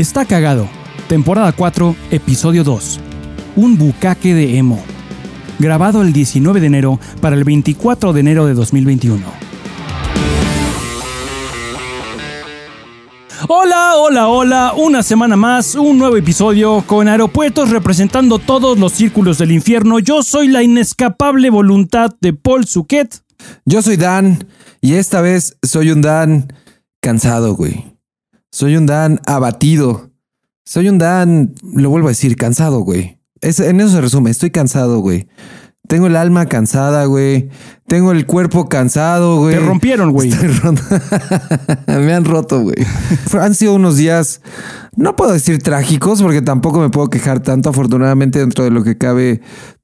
Está cagado. Temporada 4, episodio 2. Un bucaque de emo. Grabado el 19 de enero para el 24 de enero de 2021. Hola, hola, hola, una semana más, un nuevo episodio con aeropuertos representando todos los círculos del infierno. Yo soy la inescapable voluntad de Paul Suquet. Yo soy Dan y esta vez soy un Dan cansado, güey. Soy un Dan abatido. Soy un Dan, lo vuelvo a decir, cansado, güey. Es, en eso se resume, estoy cansado, güey. Tengo el alma cansada, güey. Tengo el cuerpo cansado, güey. Te rompieron, güey. Me han roto, güey. Han sido unos días, no puedo decir trágicos, porque tampoco me puedo quejar tanto. Afortunadamente, dentro de lo que cabe,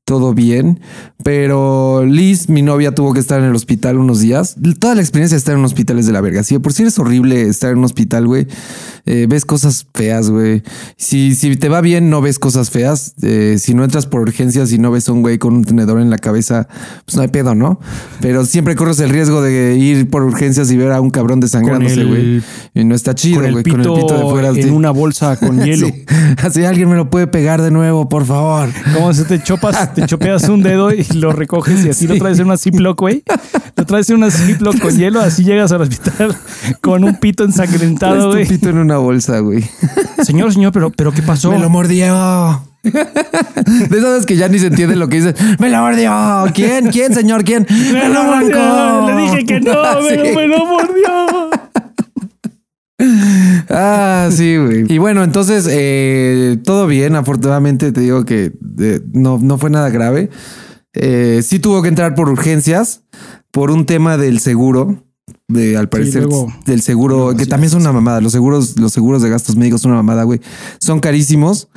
todo bien, pero Liz, mi novia, tuvo que estar en el hospital unos días. Toda la experiencia de estar en un hospital es de la verga. Si por si es horrible estar en un hospital, güey, eh, ves cosas feas, güey. Si, si te va bien, no ves cosas feas. Eh, si no entras por urgencias y no ves a un güey con un tenedor en la cabeza, pues no hay pedo, ¿no? Pero siempre corres el riesgo de ir por urgencias y ver a un cabrón desangrándose, güey. Y no está chido, güey. Con, el pito de fuera. En una bolsa con hielo. Así alguien me lo puede pegar de nuevo, por favor. ¿Cómo se te chopas? te chopeas un dedo y lo recoges y así lo traes en una Ziploc, güey. Lo traes en una Ziploc con hielo, así llegas al hospital con un pito ensangrentado, güey. Un pito en una bolsa, güey. Señor, señor, pero, pero ¿qué pasó? Me lo mordió. De esas veces que ya ni se entiende lo que dice. Me lo mordió. ¿Quién? ¿Quién, señor? ¿Quién? Me, lo arrancó. Le dije que no, me, lo, mordió. Ah, sí, güey. Y bueno, entonces, eh, todo bien. Afortunadamente te digo que eh, no, no fue nada grave. Eh, sí tuvo que entrar por urgencias por un tema del seguro. De, al parecer, del seguro, que también es una mamada. Los seguros, los seguros de gastos médicos son una mamada, güey. Son carísimos.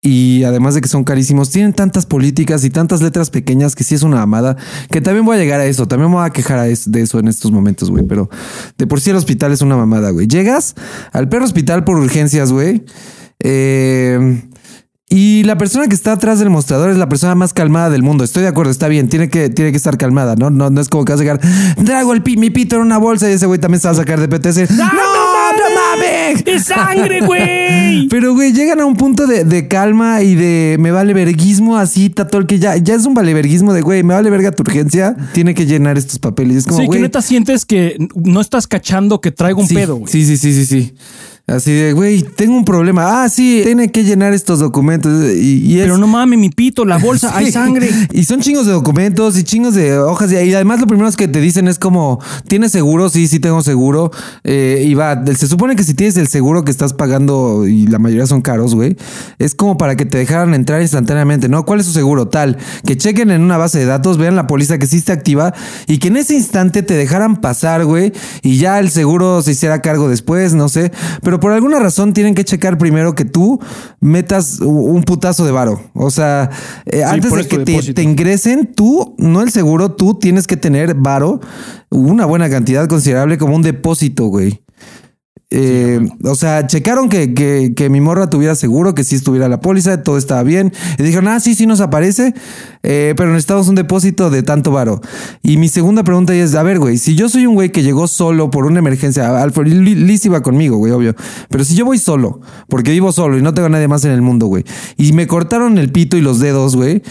Y además de que son carísimos, tienen tantas políticas y tantas letras pequeñas que sí es una amada. Que también voy a llegar a eso. También me voy a quejar de eso en estos momentos, güey. Pero de por sí el hospital es una mamada, güey. Llegas al perro hospital por urgencias, güey. Eh, y la persona que está atrás del mostrador es la persona más calmada del mundo. Estoy de acuerdo, está bien, tiene que, tiene que estar calmada, ¿no? No, no es como que vas a llegar, trago el pi, mi pito en una bolsa y ese güey también se va a sacar de PTC. ¡No, no, mames! ¡Es sangre, güey! Pero, güey, llegan a un punto de, calma y de me vale verguismo así, el que ya, ya es un vale verguismo de, güey, me vale verga tu urgencia, tiene que llenar estos papeles. Es como, sí, que neta sientes que no estás cachando que traigo un pedo, güey. Sí, sí, sí, sí, sí. Así de, güey, tengo un problema. Ah, sí, tiene que llenar estos documentos. Y, Pero no mames, mi pito, la bolsa, hay sangre. Y son chingos de documentos y chingos de hojas. Y además lo primero que te dicen es como, ¿tienes seguro? Sí, sí tengo seguro. Eh, y va, se supone que si tienes el seguro que estás pagando, y la mayoría son caros, güey, es como para que te dejaran entrar instantáneamente, ¿no? ¿Cuál es su seguro? Tal, que chequen en una base de datos, vean la póliza que sí está activa y que en ese instante te dejaran pasar, güey, y ya el seguro se hiciera cargo después, no sé. Pero por alguna razón tienen que checar primero que tú metas un putazo de varo. O sea, eh, antes de que te, ingresen, tú, no el seguro, tú tienes que tener varo, una buena cantidad considerable como un depósito, güey. Eh, o sea, checaron que, que, mi morra tuviera seguro, que sí estuviera la póliza, todo estaba bien. Y dijeron, ah, sí, sí nos aparece, eh, pero necesitamos un depósito de tanto varo. Y mi segunda pregunta es, a ver, güey, si yo soy un güey que llegó solo por una emergencia, Liz iba conmigo, güey, obvio. Pero si yo voy solo, porque vivo solo y no tengo a nadie más en el mundo, güey, y me cortaron el pito y los dedos, güey,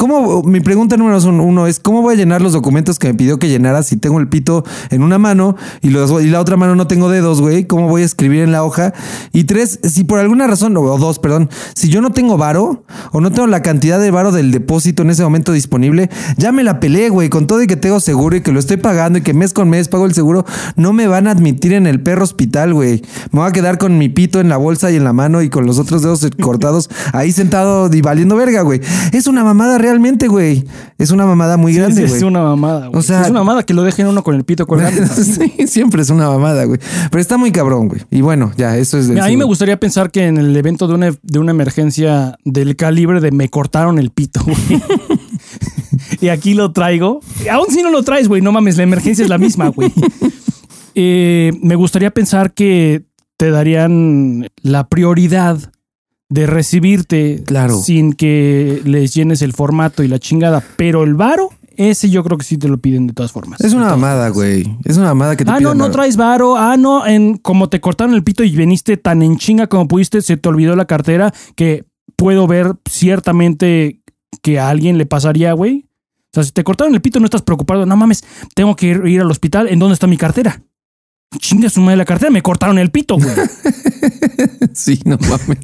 ¿cómo? Mi pregunta número uno es, ¿cómo voy a llenar los documentos que me pidió que llenara si tengo el pito en una mano y, los, la otra mano no tengo dedos, güey? ¿Cómo voy a escribir en la hoja. Y tres, si por alguna razón, o dos, perdón, si yo no tengo varo o no tengo la cantidad de varo del depósito en ese momento disponible, ya me la peleé, güey, con todo y que tengo seguro y que lo estoy pagando y que mes con mes pago el seguro, no me van a admitir en el perro hospital, güey. Me voy a quedar con mi pito en la bolsa y en la mano y con los otros dedos cortados ahí sentado y valiendo verga, güey. Es una mamada realmente, güey. Es una mamada muy grande, güey. es una mamada, güey. O sea, es una mamada que lo dejen uno con el pito colgando. sí, siempre es una mamada, güey. Pero está muy cabrón, güey. Y bueno, ya, eso es de. A mí me gustaría pensar que en el evento de una, de una emergencia del calibre de me cortaron el pito, güey. y aquí lo traigo. Aún si no lo traes, güey, no mames, la emergencia es la misma, güey. Eh, me gustaría pensar que te darían la prioridad de recibirte claro. sin que les llenes el formato y la chingada. Pero el varo ese yo creo que sí te lo piden de todas formas. Es una mamada, güey. Es una mamada que te Ah, no, no traes varo. Ah, no, en como te cortaron el pito y viniste tan en chinga como pudiste, se te olvidó la cartera que puedo ver ciertamente que a alguien le pasaría, güey. O sea, si te cortaron el pito no estás preocupado. No mames, tengo que ir, ir al hospital. ¿En dónde está mi cartera? Chinga su madre la cartera, me cortaron el pito, güey. Sí, no mames.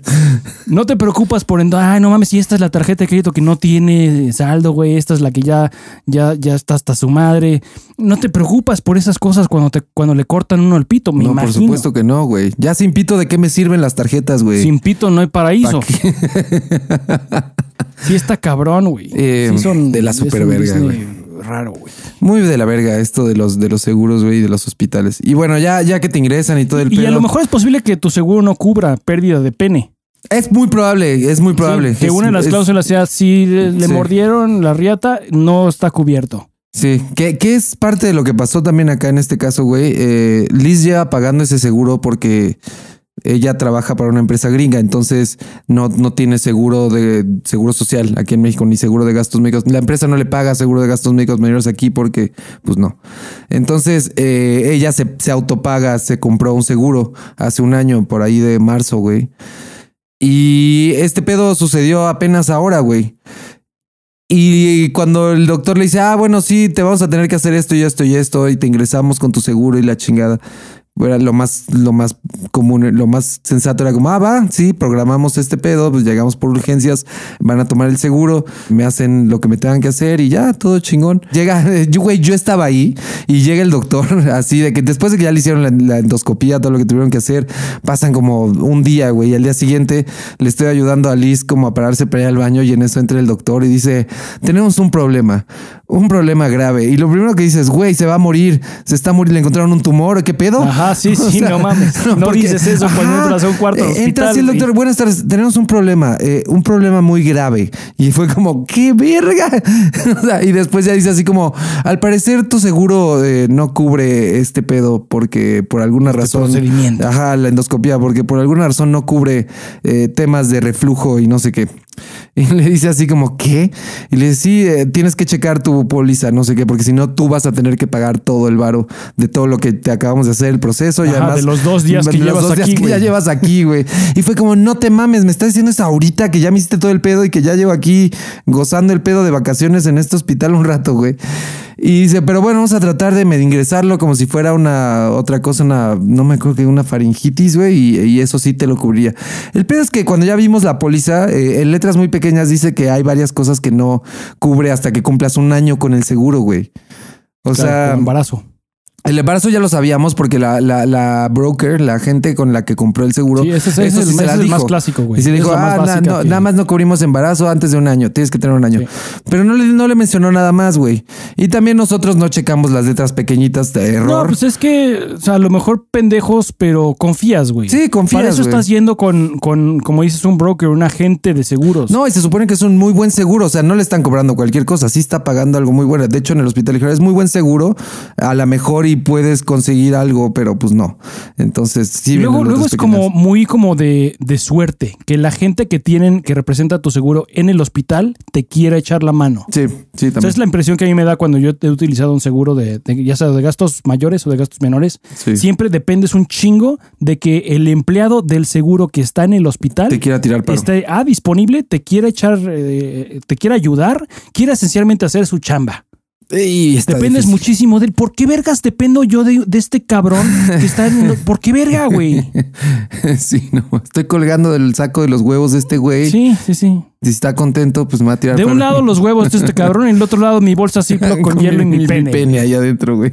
No te preocupas por, ay, no mames, y esta es la tarjeta de crédito que no tiene saldo, güey, esta es la que ya, ya, ya está hasta su madre. No te preocupas por esas cosas cuando te, cuando le cortan uno el pito, me No, imagino. por supuesto que no, güey. Ya sin pito, ¿de qué me sirven las tarjetas, güey? Sin pito no hay paraíso. sí está cabrón, güey. Eh, Sí son- de la superverga, Disney Raro, güey. Muy de la verga esto de los, de los seguros, güey, y de los hospitales. Y bueno, ya, ya que te ingresan y todo el Y pedo. a lo mejor es posible que tu seguro no cubra pérdida de pene. Es muy probable, es muy probable. Sí, que una de las es- cláusulas sea si le, le Sí. mordieron la riata, no está cubierto. Sí, que, que es parte de lo que pasó también acá en este caso, güey. Eh, Liz lleva pagando ese seguro porque ella trabaja para una empresa gringa, entonces no, no tiene seguro de seguro social aquí en México, ni seguro de gastos médicos. La empresa no le paga seguro de gastos médicos menores aquí porque, pues no. Entonces, eh, ella se, se autopaga, se compró un seguro hace un año, por ahí de marzo, güey. Y este pedo sucedió apenas ahora, güey. Y cuando el doctor le dice, ah, bueno, sí, te vamos a tener que hacer esto y esto y esto, y te ingresamos con tu seguro y la chingada. Era lo más, lo más común, lo más sensato era como, ah, va, sí, programamos este pedo, pues llegamos por urgencias, van a tomar el seguro, me hacen lo que me tengan que hacer y ya, todo chingón. Llega, yo, güey, yo estaba ahí y llega el doctor, así de que después de que ya le hicieron la, la endoscopía, todo lo que tuvieron que hacer, pasan como un día, güey, y al día siguiente le estoy ayudando a Liz como a pararse para ir al baño y en eso entra el doctor y dice, tenemos un problema, un problema grave. Y lo primero que dices, güey, se va a morir, se está muriendo, le encontraron un tumor, ¿qué pedo? Ajá, sí, O sí, sea, no mames. No porque- dices eso cuando entras a un cuarto hospital, así el doctor, buenas tardes, tenemos un problema, eh, un problema muy grave. Y fue como, ¿qué verga? O sea, y después ya dice así como, al parecer tu seguro eh, no cubre este pedo porque por alguna razón... procedimiento. Ajá, la endoscopía, porque por alguna razón no cubre eh, temas de reflujo y no sé qué. Y le dice así como, ¿qué? Y le dice, sí, eh, tienes que checar tu póliza, no sé qué, porque si no tú vas a tener que pagar todo el varo de todo lo que te acabamos de hacer, el proceso. y además, de los dos días que llevas dos días aquí, que ya llevas aquí, güey. Y fue como, no te mames, me estás diciendo eso ahorita que ya me hiciste todo el pedo y que ya llevo aquí gozando el pedo de vacaciones en este hospital un rato, güey. Y dice, pero bueno, vamos a tratar de ingresarlo como si fuera una otra cosa, una, no me acuerdo que una faringitis, güey, y, y eso sí te lo cubriría. El pedo es que cuando ya vimos la póliza, eh, en letras muy pequeñas dice que hay varias cosas que no cubre hasta que cumplas un año con el seguro, güey. O Claro, sea, embarazo. El embarazo ya lo sabíamos porque la, la, la broker, la gente con la que compró el seguro, Sí, ese es- ese eso es sí el- se ese la es el más clásico, güey. Y se dijo, la ah, na- básica no, que- nada más no cubrimos embarazo antes de un año, tienes que tener un año. Sí. Pero no le, no le mencionó nada más, güey. Y también nosotros no checamos las letras pequeñitas de error. No, pues es que, o sea, a lo mejor pendejos, pero confías, güey. Sí, confías, Para eso estás yendo con, con, como dices, un broker, un agente de seguros. No, y se supone que es un muy buen seguro. O sea, no le están cobrando cualquier cosa. Sí está pagando algo muy bueno. De hecho, en el hospital es muy buen seguro. A lo mejor y puedes conseguir algo, pero pues no. Entonces, sí. Luego, luego es como muy como de, de suerte que la gente que tienen, que representa tu seguro en el hospital, te quiera echar la mano. Sí, sí, O sea, también. es la impresión que a mí me da cuando yo he utilizado un seguro de, de- ya sea de gastos mayores o de gastos menores. Sí. Siempre dependes un chingo de que el empleado del seguro que está en el hospital Te quiera tirar paro. esté ah, disponible, te quiera echar, eh, te quiera ayudar, quiera esencialmente hacer su chamba. Y está Dependes difícil. muchísimo de él. ¿Por qué vergas dependo yo de, de este cabrón que está en... ¿Por qué verga, güey? Sí, no. Estoy colgando del saco de los huevos de este güey. Sí, sí, sí. Si está contento, pues me va a tirar De un lado los huevos de este cabrón y del otro lado mi bolsa Ziploc con hielo y mi pene. ahí adentro, güey.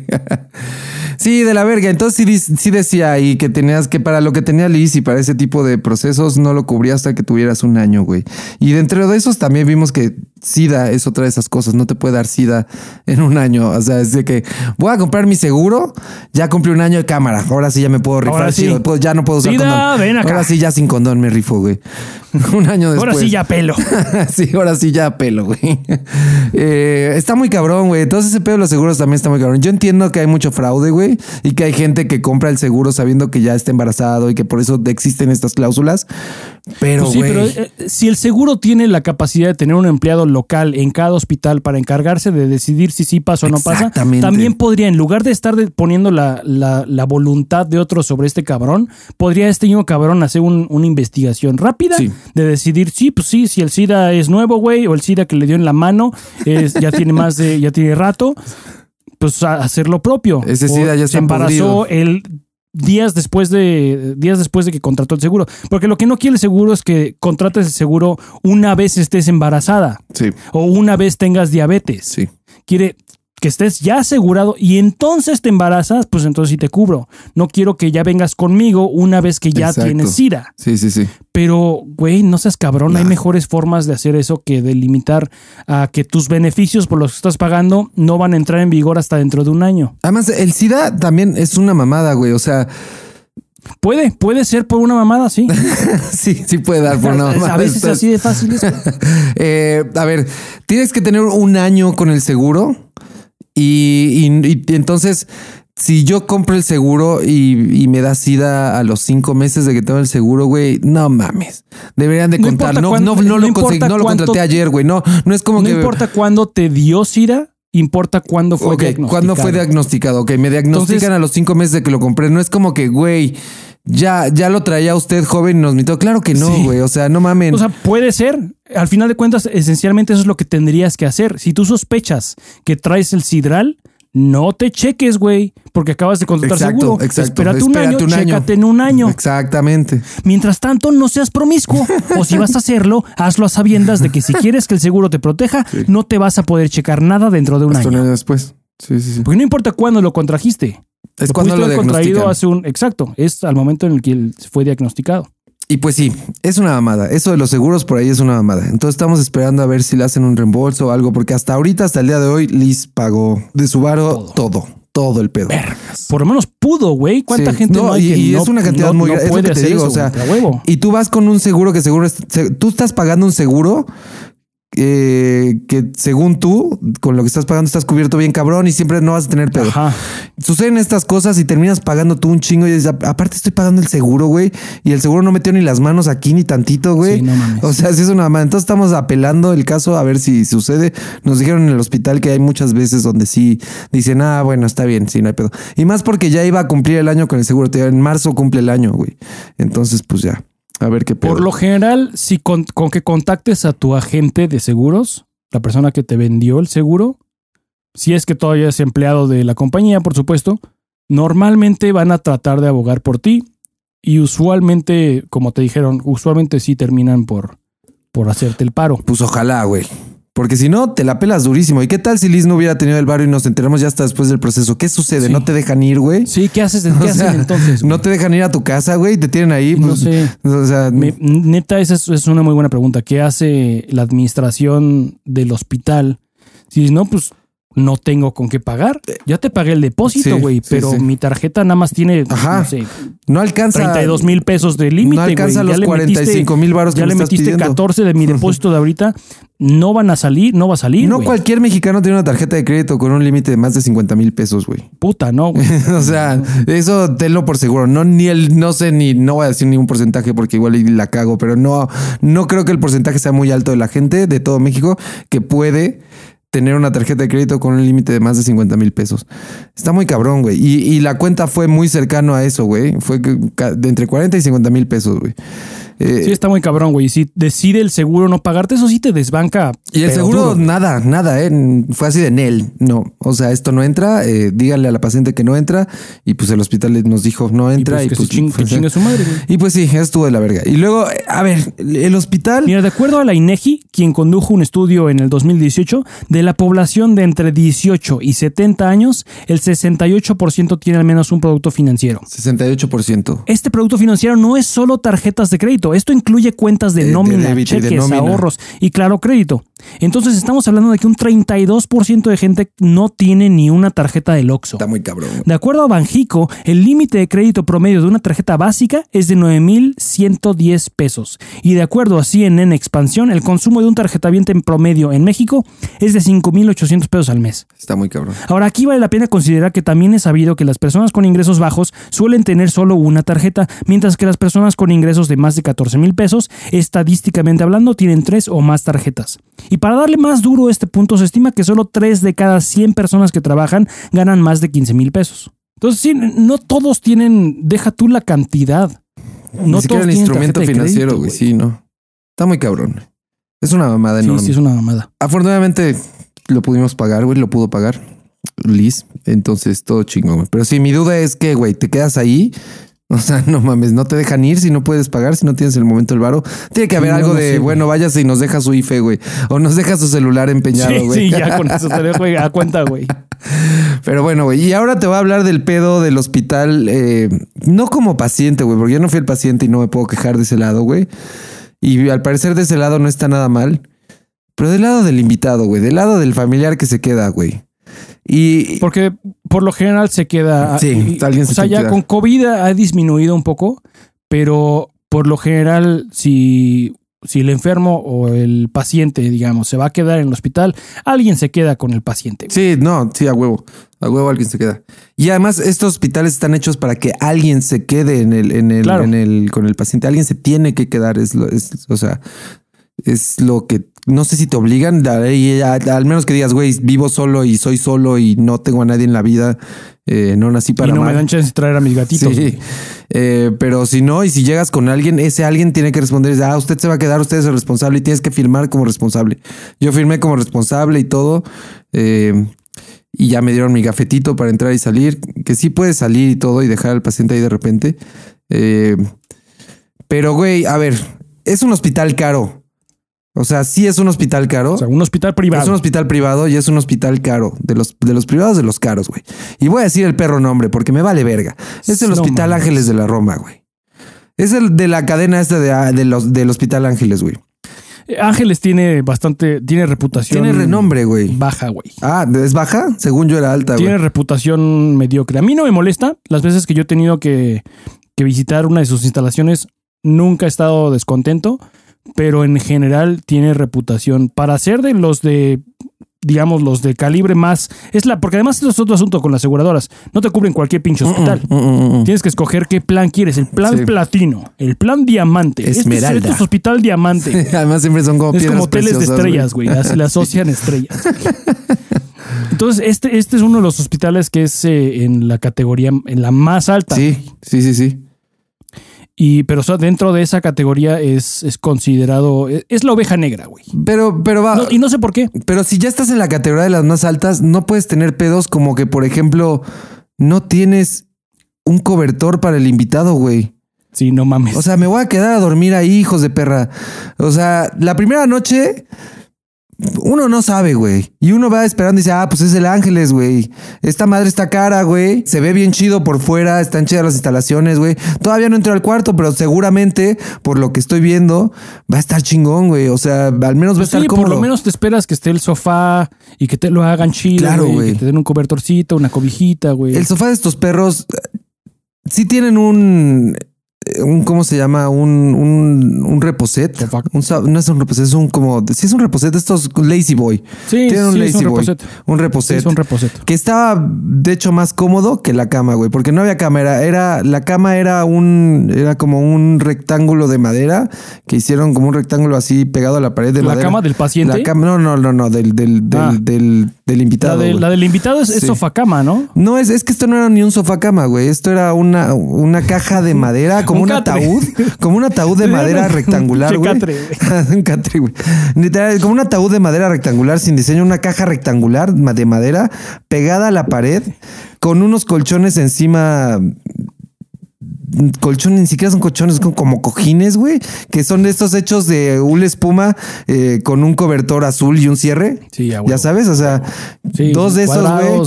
Sí, de la verga. Entonces sí, decía ahí que tenías que para lo que tenía Liz y para ese tipo de procesos no lo cubría hasta que tuvieras un año, güey. Y dentro de esos también vimos que SIDA es otra de esas cosas. No te puede dar SIDA en un año. O sea, es de que voy a comprar mi seguro, ya cumplí un año de cámara. Ahora sí ya me puedo rifar. Ahora sí. Puedo- ya no puedo usar SIDA, condón. ven acá. Ahora sí ya sin condón me rifo, güey. un año después. Ahora sí ya pelo. sí, ahora sí ya pelo, güey. Eh, está muy cabrón, güey. Entonces ese pedo de los seguros también está muy cabrón. Yo entiendo que hay mucho fraude, güey. Güey, y que hay gente que compra el seguro sabiendo que ya está embarazado y que por eso existen estas cláusulas. Pero, Pues sí, pero eh, si el seguro tiene la capacidad de tener un empleado local en cada hospital para encargarse de decidir si sí pasa o no pasa, también podría, en lugar de estar poniendo la, la- la voluntad de otros sobre este cabrón, podría este mismo cabrón hacer un- una investigación rápida Sí. de decidir, sí, pues sí, si el SIDA es nuevo, güey, o el SIDA que le dio en la mano es, ya tiene más de, ya tiene rato, pues a- hacer lo propio. Ese SIDA ya se embarazó el días después de días después de que contrató el seguro, porque lo que no quiere el seguro es que contrates el seguro una vez estés embarazada sí, o una vez tengas diabetes. sí. Quiere que estés ya asegurado y entonces te embarazas, pues entonces sí te cubro. No quiero que ya vengas conmigo una vez que ya Exacto. tienes SIDA. Sí, sí, sí. Pero, güey, no seas cabrón. Hay mejores formas de hacer eso que de limitar a que tus beneficios por los que estás pagando no van a entrar en vigor hasta dentro de un año. Además, el SIDA también es una mamada, güey. O sea, Puede, puede ser por una mamada, sí. sí, sí puede dar por una mamada. a veces Estás- así de fácil. Eh, a ver, tienes que tener un año con el seguro y, y- y entonces si yo compro el seguro y, y me da sida a los cinco meses de que tengo el seguro, güey, no mames. Deberían de No contar. No, cuándo- no, no no lo, conseguí- no lo cuánto- contraté ayer, güey. No, no es como No que. importa cuándo te dio SIDA, importa cuándo fue Ok, diagnosticado. ¿cuándo fue diagnosticado? Ok, me diagnostican Entonces- a los cinco meses de que lo compré. No es como que, güey, ya, ya lo traía usted joven y nos mitó. Claro que no, Sí. güey. O sea, no mamen. O sea, puede ser. Al final de cuentas, esencialmente eso es lo que tendrías que hacer. Si tú sospechas que traes el sidral, no te cheques, güey, porque acabas de contratar Exacto, seguro. exacto. Espérate un Espérate año, un año. chécate en un año. Exactamente. Mientras tanto, no seas promiscuo. O si vas a hacerlo, hazlo a sabiendas de que si quieres que el seguro te proteja, no te vas a poder checar nada dentro de un Hasta un año. año después. Sí, sí, sí. Porque no importa cuándo lo contrajiste. Es Lo cuando lo contraído hace un. Exacto. Es al momento en el que él fue diagnosticado. Y pues sí, es una mamada. Eso de los seguros por ahí es una mamada. Entonces estamos esperando a ver si le hacen un reembolso o algo, porque hasta ahorita, hasta el día de hoy, Liz pagó de su varo todo, todo, el pedo. Por lo menos pudo, güey. ¿Cuánta Sí. gente no, hay y, que y no- es una cantidad no- muy no grande. Es lo que te digo. eso, o sea, y tú vas con un seguro que seguro es- tú estás pagando un seguro eh, que según tú, con lo que estás pagando, estás cubierto bien cabrón y siempre no vas a tener pedo. Ajá. Suceden estas cosas y terminas pagando tú un chingo y dices, "A- aparte estoy pagando el seguro, güey. Y el seguro no metió ni las manos aquí ni tantito, güey. Sí, no mames. O sea, sí es una mamada. Entonces estamos apelando el caso a ver si sucede. Nos dijeron en el hospital que hay muchas veces donde sí dicen, ah, bueno, está bien, sí, no hay pedo. Y más porque ya iba a cumplir el año con el seguro. En marzo cumple el año, güey. Entonces, pues ya, a ver qué pedo. Por lo general, si con, con que contactes a tu agente de seguros, la persona que te vendió el seguro, si es que todavía es empleado de la compañía, por supuesto, normalmente van a tratar de abogar por ti y usualmente, como te dijeron, usualmente sí terminan por, por hacerte el paro. Pues ojalá, güey. Porque si no, te la pelas durísimo. ¿Y qué tal si Liz no hubiera tenido el barrio y nos enteramos ya hasta después del proceso? ¿Qué sucede? Sí. ¿No te dejan ir, güey? Sí, ¿qué haces? ¿Qué sea, entonces? güey? No te dejan ir a tu casa, güey. Te tienen ahí. No pues, sé. O sea, Me- neta, esa es, es una muy buena pregunta. ¿Qué hace la administración del hospital? Si no, pues no tengo con qué pagar. Ya te pagué el depósito, güey, sí, pero sí. mi tarjeta nada más tiene, Ajá. no sé, no alcanza. 32 mil pesos de límite, No alcanza Ya los le 45 mil varos que Ya me le estás metiste pidiendo. 14 de mi depósito de ahorita. No van a salir, no va a salir, No cualquier mexicano tiene una tarjeta de crédito con un límite de más de 50 mil pesos, güey. Puta, no, güey. o sea, eso tenlo por seguro. No, ni el, no sé, ni, no voy a decir ningún porcentaje porque igual la cago, pero no, no creo que el porcentaje sea muy alto de la gente de todo México que puede tener una tarjeta de crédito con un límite de más de 50 mil pesos. Está muy cabrón, güey. Y, y la cuenta fue muy cercano a eso, güey. Fue de entre 40 y 50 mil pesos, güey. Eh, Sí, está muy cabrón, güey. Y si decide el seguro no pagarte, eso sí te desbanca. Y el seguro, duro. nada, nada, ¿eh? Fue así de Nel. No, o sea, esto no entra. eh, díganle a la paciente que no entra. Y pues el hospital nos dijo no Y entra. pues Y que pues, ching- que pues, chingue su madre, güey. y pues sí, estuvo de la verga. Y luego, a ver, el hospital. Mira, de acuerdo a la INEGI, quien condujo un estudio en el 2018, de la población de entre 18 y 70 años, el 68% tiene al menos un producto financiero. 68%. Este producto financiero no es solo tarjetas de crédito, esto incluye cuentas de De- de nómina, débito y de cheques, nómina. ahorros y claro crédito. Entonces estamos hablando de que un 32% de gente no tiene ni una tarjeta del Oxxo. Está muy cabrón. De acuerdo a Banjico, el límite de crédito promedio de una tarjeta básica es de 9.110 pesos. Y de acuerdo a CNN Expansión, el consumo de un tarjetaviente en promedio en México es de 5.800 pesos al mes. Está muy cabrón. Ahora, aquí vale la pena considerar que también es sabido que las personas con ingresos bajos suelen tener solo una tarjeta, mientras que las personas con ingresos de más de 14 mil pesos, estadísticamente hablando, tienen tres o más tarjetas. Y para darle más duro a este punto, se estima que solo 3 de cada 100 personas que trabajan ganan más de 15 mil pesos. Entonces, sí, no todos tienen, deja tú la cantidad. No Ni siquiera todos el instrumento financiero, güey. Sí, no. Está muy cabrón. Es una mamada Sí, enorme. sí, es una mamada. Afortunadamente lo pudimos pagar, güey. Lo pudo pagar Liz. Entonces todo chingón, güey. Pero sí, mi duda es que, güey, te quedas ahí. O sea, no mames, no te dejan ir si no puedes pagar, si no tienes el momento del varo. Tiene que haber No, algo no de, güey. bueno, váyase y nos deja su IFE, güey. O nos deja su celular empeñado, Sí, güey. sí, ya con eso te dejo a cuenta, güey. Pero bueno, güey. Y ahora te voy a hablar del pedo del hospital. eh, no como paciente, güey, porque yo no fui el paciente y no me puedo quejar de ese lado, güey. Y al parecer de ese lado no está nada mal. Pero del lado del invitado, güey. Del lado del familiar que se queda, güey. Y Porque por lo general se queda. Sí, y- alguien o se sea, tiene ya con. COVID ha disminuido un poco, pero por lo general, si, si el enfermo o el paciente, digamos, se va a quedar en el hospital, alguien se queda con el paciente. sí, no, sí, a huevo. A huevo alguien se queda. Y además, estos hospitales están hechos para que alguien se quede en el, en el, Claro. en el, con el paciente. Alguien se tiene que quedar. Es lo, es, o sea, es lo que no sé si te obligan. a- al menos que digas, güey, vivo solo y soy solo y no tengo a nadie en la vida. eh, no nací para y no me dan chance de traer a mis gatitos. Sí, eh, pero si no, y si llegas con alguien, ese alguien tiene que responder, ah, usted se va a quedar, usted es el responsable y tienes que firmar como responsable. Yo firmé como responsable y todo, eh, y ya me dieron mi gafetito para entrar y salir, que sí puedes salir y todo y dejar al paciente ahí de repente. Eh, pero, güey, a ver, es un hospital caro. O sea, sí es un hospital caro. O sea, un hospital privado. Es un hospital privado y es un hospital caro. De los, de los privados, de los caros, güey. Y voy a decir el perro nombre porque me vale verga. Es el No Hospital mames. Ángeles de la Roma, güey. Es el de la cadena esta de, de los, del Hospital Ángeles, güey. Eh, Ángeles tiene bastante, tiene reputación. Tiene renombre, güey. Baja, güey. Ah, ¿es baja? Según yo era alta, güey. Tiene reputación mediocre. A mí no me molesta. Las veces que yo he tenido que, que visitar una de sus instalaciones, nunca he estado descontento, pero en general tiene reputación para ser de los de, digamos, los de calibre más. Es la, porque además esto es otro asunto con las aseguradoras. No te cubren cualquier pinche hospital. Mm, mm, mm, mm. Tienes que escoger qué plan quieres. El plan Sí. platino, el plan diamante. Este es- Esmeralda. Este es, hospital diamante. Además siempre son como Es piedras como hoteles de estrellas, güey. Le asocian estrellas. Entonces, este, este es uno de los hospitales que es eh, en la categoría, en la más alta. Sí, sí, sí, sí. Y, pero o sea, dentro de esa categoría es, es considerado, es, es la oveja negra, güey. Pero, pero va. No- y no sé por qué. Pero si ya estás en la categoría de las más altas, no puedes tener pedos como que, por ejemplo, no tienes un cobertor para el invitado, güey. Sí, no mames. O sea, me voy a quedar a dormir ahí, hijos de perra. O sea, la primera noche, uno no sabe, güey. Y uno va esperando y dice, ah, pues es el Ángeles, güey. Esta madre está cara, güey. Se ve bien chido por fuera, están chidas las instalaciones, güey. Todavía no entré al cuarto, pero seguramente, por lo que estoy viendo, va a estar chingón, güey. O sea, al menos va a Pues estar sí, cómodo. por lo menos te esperas que esté el sofá y que te lo hagan chido, Claro, güey. Que te den un cobertorcito, una cobijita, güey. El sofá de estos perros eh, sí tienen un. Un ¿Cómo se llama? Un, un, un reposet. Sofá. Un no es un reposet, es un como. Sí, es un reposet. Estos Lazy Boy. Sí, Tienen un sí, Lazy es un Boy. reposet. Un Sí, reposet. es un reposet. que estaba de hecho más cómodo que la cama, güey, porque no había cama, era, era la cama era un era como un rectángulo de madera que hicieron como un rectángulo así pegado a la pared de ¿La madera. cama del paciente? La cama, no, no, no, no, del del del, Ah. del, del La, invitado. de- la del invitado es, es Sí. sofacama, ¿no? No, es, es que esto no era ni un sofá cama, güey. Esto era una, una caja de madera, como Un ataúd, como un ataúd de madera rectangular, güey. un catre, güey. Literal, como un ataúd de madera rectangular sin diseño, una caja rectangular de madera pegada a la pared con unos colchones encima. Colchones, ni siquiera son colchones, son como cojines, güey, que son de estos hechos de hule espuma eh, con un cobertor azul y un cierre. Sí, Ya huevo. sabes, o sea, Sí, dos de esos, güey,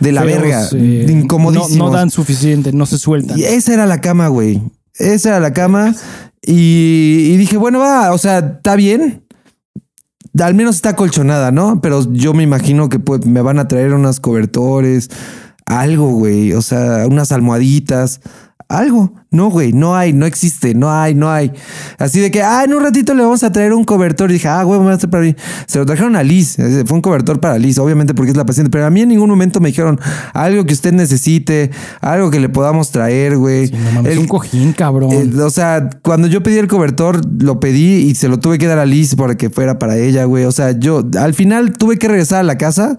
de la feos, verga, eh, incomodísimos. No, no dan suficiente, no se sueltan. Y esa era la cama, güey. Esa era la cama. Y, dije, bueno, va, o sea, está bien. al menos está colchonada, ¿no? Pero yo me imagino que pues, me van a traer unos cobertores, algo, güey. O sea, unas almohaditas, algo. No, güey, no hay, no existe, no hay, no hay. Así de que, ah, en un ratito le vamos a traer un cobertor. Y dije, ah, güey, me va a traer para mí. Se lo trajeron a Liz. Fue un cobertor para Liz, obviamente porque es la paciente. Pero a mí en ningún momento me dijeron algo que usted necesite, algo que le podamos traer, güey. Sí, no mames, El- un cojín, cabrón. eh, o sea, cuando yo pedí el cobertor, lo pedí y se lo tuve que dar a Liz para que fuera para ella, güey. O sea, yo al final tuve que regresar a la casa.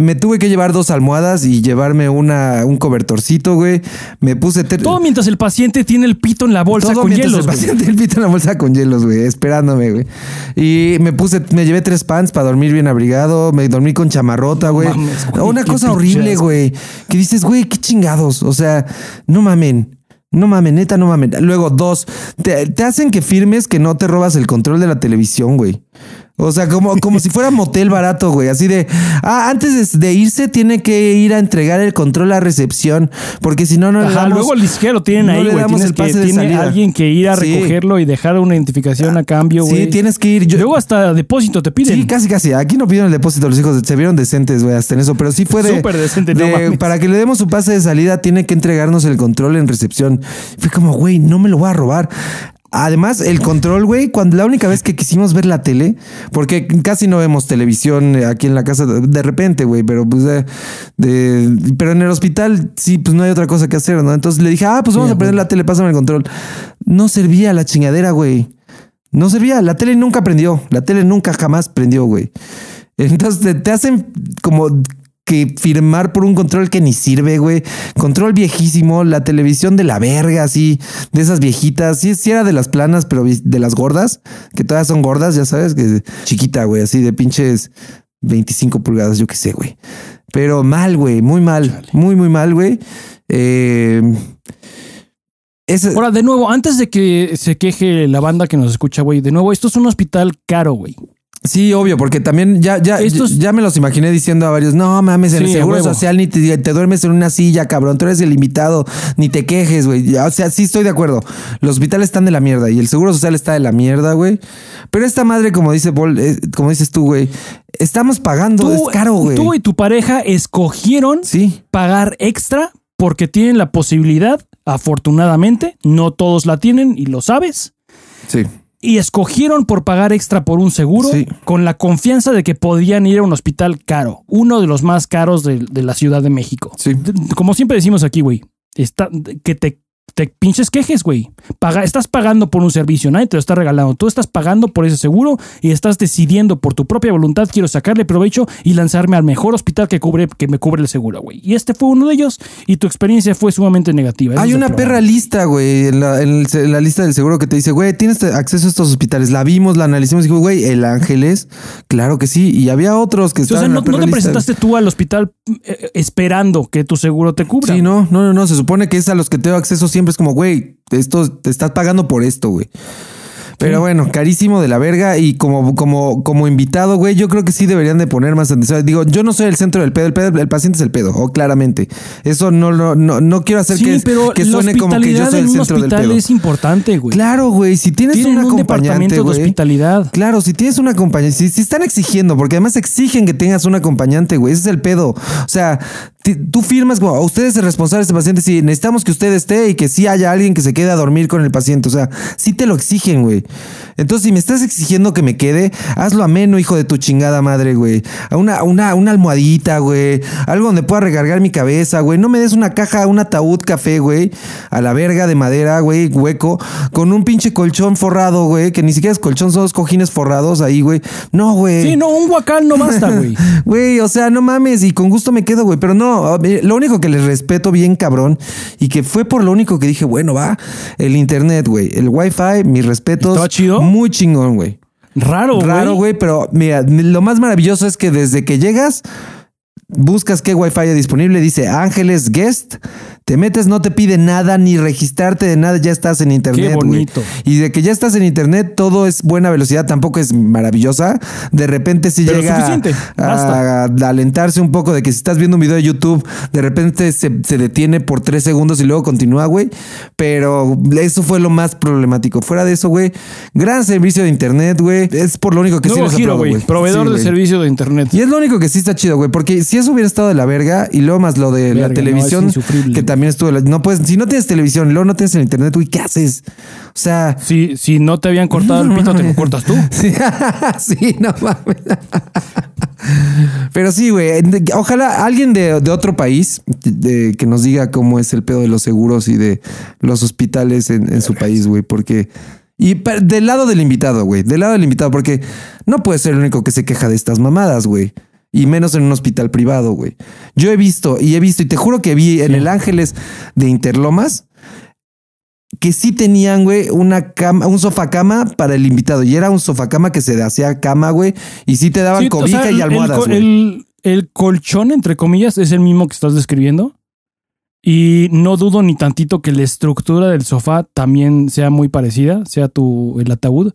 Me tuve que llevar dos almohadas y llevarme una, un cobertorcito, güey. Me puse... Todo mientras el paciente tiene el pito en la bolsa todo con mientras hielos. El paciente el pito en la bolsa con hielos, güey, esperándome, güey. Y me puse, me llevé tres pants para dormir bien abrigado. Me dormí con chamarrota, güey. mames, güey, Una cosa horrible, güey. Que dices, güey, qué chingados. O sea, no mamen. No mamen, neta, no mamen. Luego, dos, te, te hacen que firmes que no te robas el control de la televisión, güey. O sea, como, como si fuera motel barato, güey. Así de, ah, antes de, irse tiene que ir a entregar el control a recepción, porque si no, no le damos- luego siquiera lo tienen no ahí, güey. Tienes el que de tiene salida. alguien que ir a Sí. recogerlo y dejar una identificación a cambio, güey. Sí, tienes que ir. Yo- Luego hasta depósito te piden. Sí, casi, casi. Aquí no pidieron el depósito los hijos. Se vieron decentes, güey, hasta en eso. Pero sí fue de. Súper decente, no mames. Para que le demos su pase de salida, tiene que entregarnos el control en recepción. Fue como, güey, no me lo voy a robar. Además, el control, güey, cuando la única vez que quisimos ver la tele, porque casi no vemos televisión eh, aquí en la casa de repente, güey, pero pues de, de- pero en el hospital sí, pues no hay otra cosa que hacer, ¿no? Entonces le dije, ah, pues vamos Sí, a prender la tele, pásame el control. No servía la chingadera, güey. No servía. La tele nunca prendió. La tele nunca jamás prendió, güey. Entonces te, te hacen como que firmar por un control que ni sirve, güey. Control viejísimo, la televisión de la verga, así, de esas viejitas. Sí, sí era de las planas, pero de las gordas, que todas son gordas, ya sabes, que chiquita, güey, así de pinches 25 pulgadas, yo qué sé, güey. Pero mal, güey, muy mal, muy, muy mal, güey. Eh, Ahora, de nuevo, antes de que se queje la banda que nos escucha, güey, de nuevo, esto es un hospital caro, güey. Sí, obvio, porque también ya, ya, Estos- ya me los imaginé diciendo a varios, no mames, en Sí, el seguro huevo. social ni te, te duermes en una silla, cabrón, tú eres el invitado, ni te quejes, güey. O sea, sí estoy de acuerdo. Los hospitales están de la mierda y el seguro social está de la mierda, güey. Pero esta madre, como dice Paul, eh, como dices tú, güey, estamos pagando, es caro, güey. tú y tu pareja escogieron Sí, pagar extra porque tienen la posibilidad, afortunadamente, no todos la tienen y lo sabes, sí. Y escogieron por pagar extra por un seguro Sí. con la confianza de que podían ir a un hospital caro, uno de los más caros de, de la Ciudad de México. Sí. Como siempre decimos aquí, güey, que te, te pinches quejes, güey. Paga, estás pagando por un servicio, nadie te lo está regalando. Tú estás pagando por ese seguro y estás decidiendo por tu propia voluntad, quiero sacarle provecho y lanzarme al mejor hospital que, cubre, que me cubre el seguro, güey. Y este fue uno de ellos y tu experiencia fue sumamente negativa. Eso Hay una perra lista, güey, en la, en lista del seguro que te dice, güey, tienes acceso a estos hospitales. La vimos, la analizamos y dijo, güey, el Ángeles, claro que sí. Y había otros que O sea, estaban en no, la perra no te lista. presentaste tú al hospital eh, esperando que tu seguro te cubra. Sí, no, no, no, no. Se supone que es a los que tengo acceso siempre. Es como, güey, esto te estás pagando por esto, güey. Pero bueno, carísimo de la verga. Y como, como, como invitado, güey, yo creo que sí deberían de poner más atención. Digo, yo no soy el centro del pedo, el, pedo- el paciente es el pedo, o claramente. Eso no, no, no, no quiero hacer Sí, que, pero que suene como que yo soy el centro del pedo. es importante, güey. Claro, güey, si tienes Tienen un acompañante, departamento de güey. hospitalidad. Claro, si tienes un acompañante, si, si están exigiendo, porque además exigen que tengas un acompañante, güey, ese es el pedo. O sea, tú firmas como, usted es el responsable de este paciente, sí, necesitamos que usted esté y que sí haya alguien que se quede a dormir con el paciente. O sea, sí te lo exigen, güey. Entonces, si me estás exigiendo que me quede, hazlo ameno, hijo de tu chingada madre, güey. A Una, una, una almohadita, güey. Algo donde pueda recargar mi cabeza, güey. No me des una caja, un ataúd café, güey. A la verga de madera, güey, hueco. Con un pinche colchón forrado, güey. Que ni siquiera es colchón, son dos cojines forrados ahí, güey. No, güey. Sí, no, un huacán no basta, güey. Güey, o sea, no mames, y con gusto me quedo, güey. Pero no, lo único que les respeto bien, cabrón, y que fue por lo único que dije, bueno, va, el internet, güey. El wifi, mis respetos. ¿Estaba chido? Muy chingón, güey. Raro, güey. Raro, güey, pero mira, lo más maravilloso es que desde que llegas, buscas qué wifi hay disponible, dice Ángeles Guest, Te metes, no te pide nada, ni registrarte de nada, ya estás en internet. Qué bonito. Y de que ya estás en internet, todo es buena velocidad, tampoco es maravillosa. De repente sí Pero llega suficiente, a, basta. a alentarse un poco de que si estás viendo un video de YouTube, de repente se, se detiene por tres segundos y luego continúa, güey. Pero eso fue lo más problemático. Fuera de eso, güey, gran servicio de internet, güey. Es por lo único que sí Nuevo les giro, güey. Proveedor Sí, de servicio de internet. Y es lo único que sí está chido, güey, porque si eso hubiera estado de la verga y luego más lo de la televisión, no, que güey. También estuvo, no puedes, si no tienes televisión luego no tienes el internet, güey, ¿qué haces? O sea, Si, si no te habían cortado el pito, te lo cortas tú. sí, sí, no mames. Pero sí, güey, ojalá alguien de, de otro país de- que nos diga cómo es el pedo de los seguros y de los hospitales en, en su país, güey, porque... Y del lado del invitado, güey, del lado del invitado, porque no puede ser el único que se queja de estas mamadas, güey. Y menos en un hospital privado, güey. Yo he visto, y he visto, y te juro que vi en el Ángeles de Interlomas, que sí tenían, güey, una cama, un sofá cama para el invitado. Y era un sofá cama que se hacía cama, güey. Y sí te daban Sí, o cobija y almohadas, el, el- el colchón, entre comillas, es el mismo que estás describiendo. Y no dudo ni tantito que la estructura del sofá también sea muy parecida, sea tu el ataúd.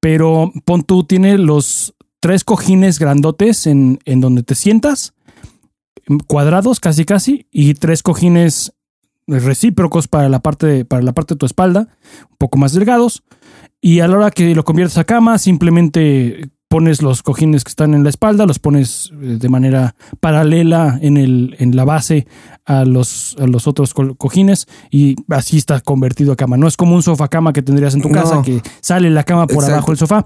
Pero pon tú, tiene los tres cojines grandotes en, en donde te sientas, cuadrados casi casi, y tres cojines recíprocos para la parte de, para la parte de tu espalda, un poco más delgados. Y a la hora que lo conviertes a cama, simplemente pones los cojines que están en la espalda, los pones eh, de manera paralela en, el, en la base a los, a los otros co- cojines y así está convertido a cama. No es como un sofá cama que tendrías en tu No. casa que sale la cama por Exacto. abajo del sofá,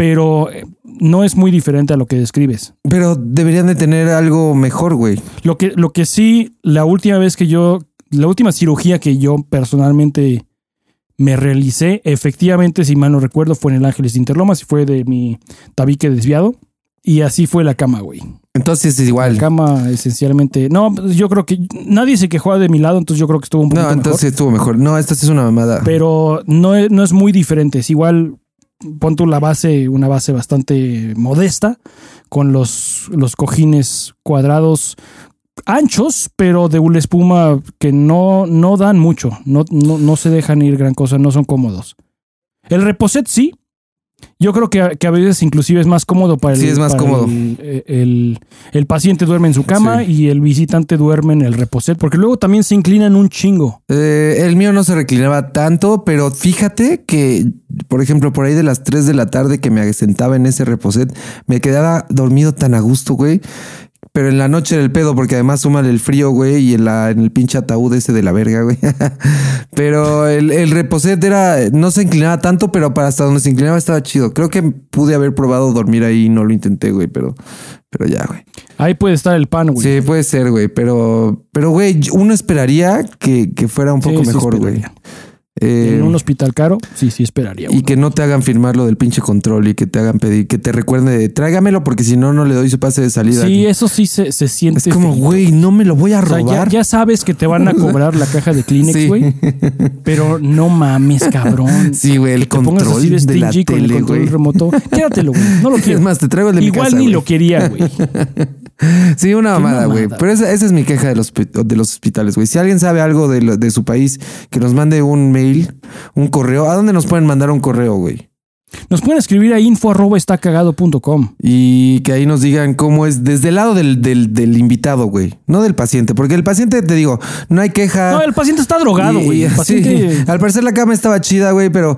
pero eh, no es muy diferente a lo que describes. Pero deberían de tener algo mejor, güey. Lo que, lo que sí, la última vez que yo, la última cirugía que yo personalmente me realicé, efectivamente, si mal no recuerdo, fue en el Ángeles de Interlomas y fue de mi tabique desviado. Y así fue la cama, güey. Entonces es La igual. cama esencialmente. No, yo creo que nadie se quejó de mi lado, entonces yo creo que estuvo un poquito No, mejor. entonces estuvo mejor. No, esta sí es una mamada. Pero no no es muy diferente. Es igual, pon tú la base, una base bastante modesta, con los, los cojines cuadrados anchos, pero de una espuma que no, no dan mucho. No, no, no se dejan ir gran cosa, no son cómodos. El reposet sí. Yo creo que a, que a veces inclusive es más cómodo para el, Sí, es más cómodo. El, el- el paciente duerme en su cama y el visitante duerme en el reposet, porque luego también se inclinan un chingo. Eh, el mío no se reclinaba tanto, pero fíjate que, por ejemplo, por ahí de las 3 de la tarde que me sentaba en ese reposet, me quedaba dormido tan a gusto, güey. Pero en la noche era el pedo, porque además suman el frío, güey, y en, la, en el pinche ataúd ese de la verga, güey. pero el, el reposet era, no se inclinaba tanto, pero para hasta donde se inclinaba estaba chido. Creo que pude haber probado dormir ahí y no lo intenté, güey, pero, pero ya, güey. Ahí puede estar el pan, güey. Sí, puede ser, güey, pero, pero, güey, uno esperaría que, que fuera un Sí, poco sí mejor, güey. Eh, en un hospital caro, sí, sí esperaría. y uno. que no te hagan firmar lo del pinche control y que te hagan pedir, que te recuerden de tráigamelo porque si no, no le doy su pase de salida. Sí, eso sí se, se siente. es como, güey, no me lo voy a O sea, ya, robar. ya sabes que te van a cobrar la caja de Kleenex, Sí. güey. Pero no mames, cabrón. Sí, güey, el Te control de la con el control remoto. Quédatelo, güey. No lo Es quiero. más, te traigo el de mi Igual casa, ni lo quería, güey. Sí, una mamada, güey. Pero esa, esa es mi queja de los, de los hospitales, güey. Si alguien sabe algo de, lo- de su país, que nos mande un mail, un correo. ¿A dónde nos pueden mandar un correo, güey? Nos pueden escribir a info arroba estacagado.com. Y que ahí nos digan cómo es desde el lado del, del, del invitado, güey. No del paciente. Porque el paciente, te digo, no hay queja. No, el paciente está drogado, Y- güey. El sí. paciente. Al parecer la cama estaba chida, güey, pero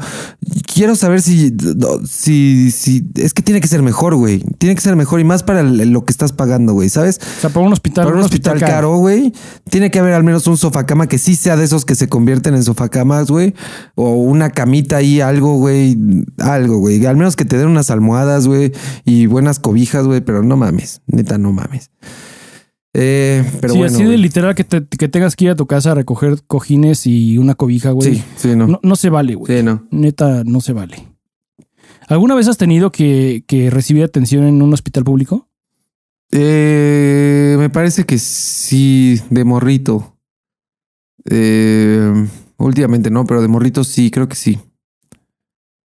quiero saber si, si, si es que tiene que ser mejor, güey. Tiene que ser mejor y más para lo que estás pagando, güey, ¿sabes? O sea, para un hospital. Para un hospital caro, güey, tiene que haber al menos un sofá cama que sí sea de esos que se convierten en sofá camas, güey, o una camita ahí, algo, güey, algo, güey. Al menos que te den unas almohadas, güey, y buenas cobijas, güey, pero no mames, neta, no mames. Eh, pero sí, bueno. así de literal que, te- que tengas que ir a tu casa a recoger cojines y una cobija, güey. Sí, sí, no. No, no se vale, güey. Sí, no. Neta, no se vale. ¿Alguna vez has tenido que, que recibir atención en un hospital público? Eh, me parece que sí, de morrito. Eh, últimamente no, pero de morrito sí, creo que sí.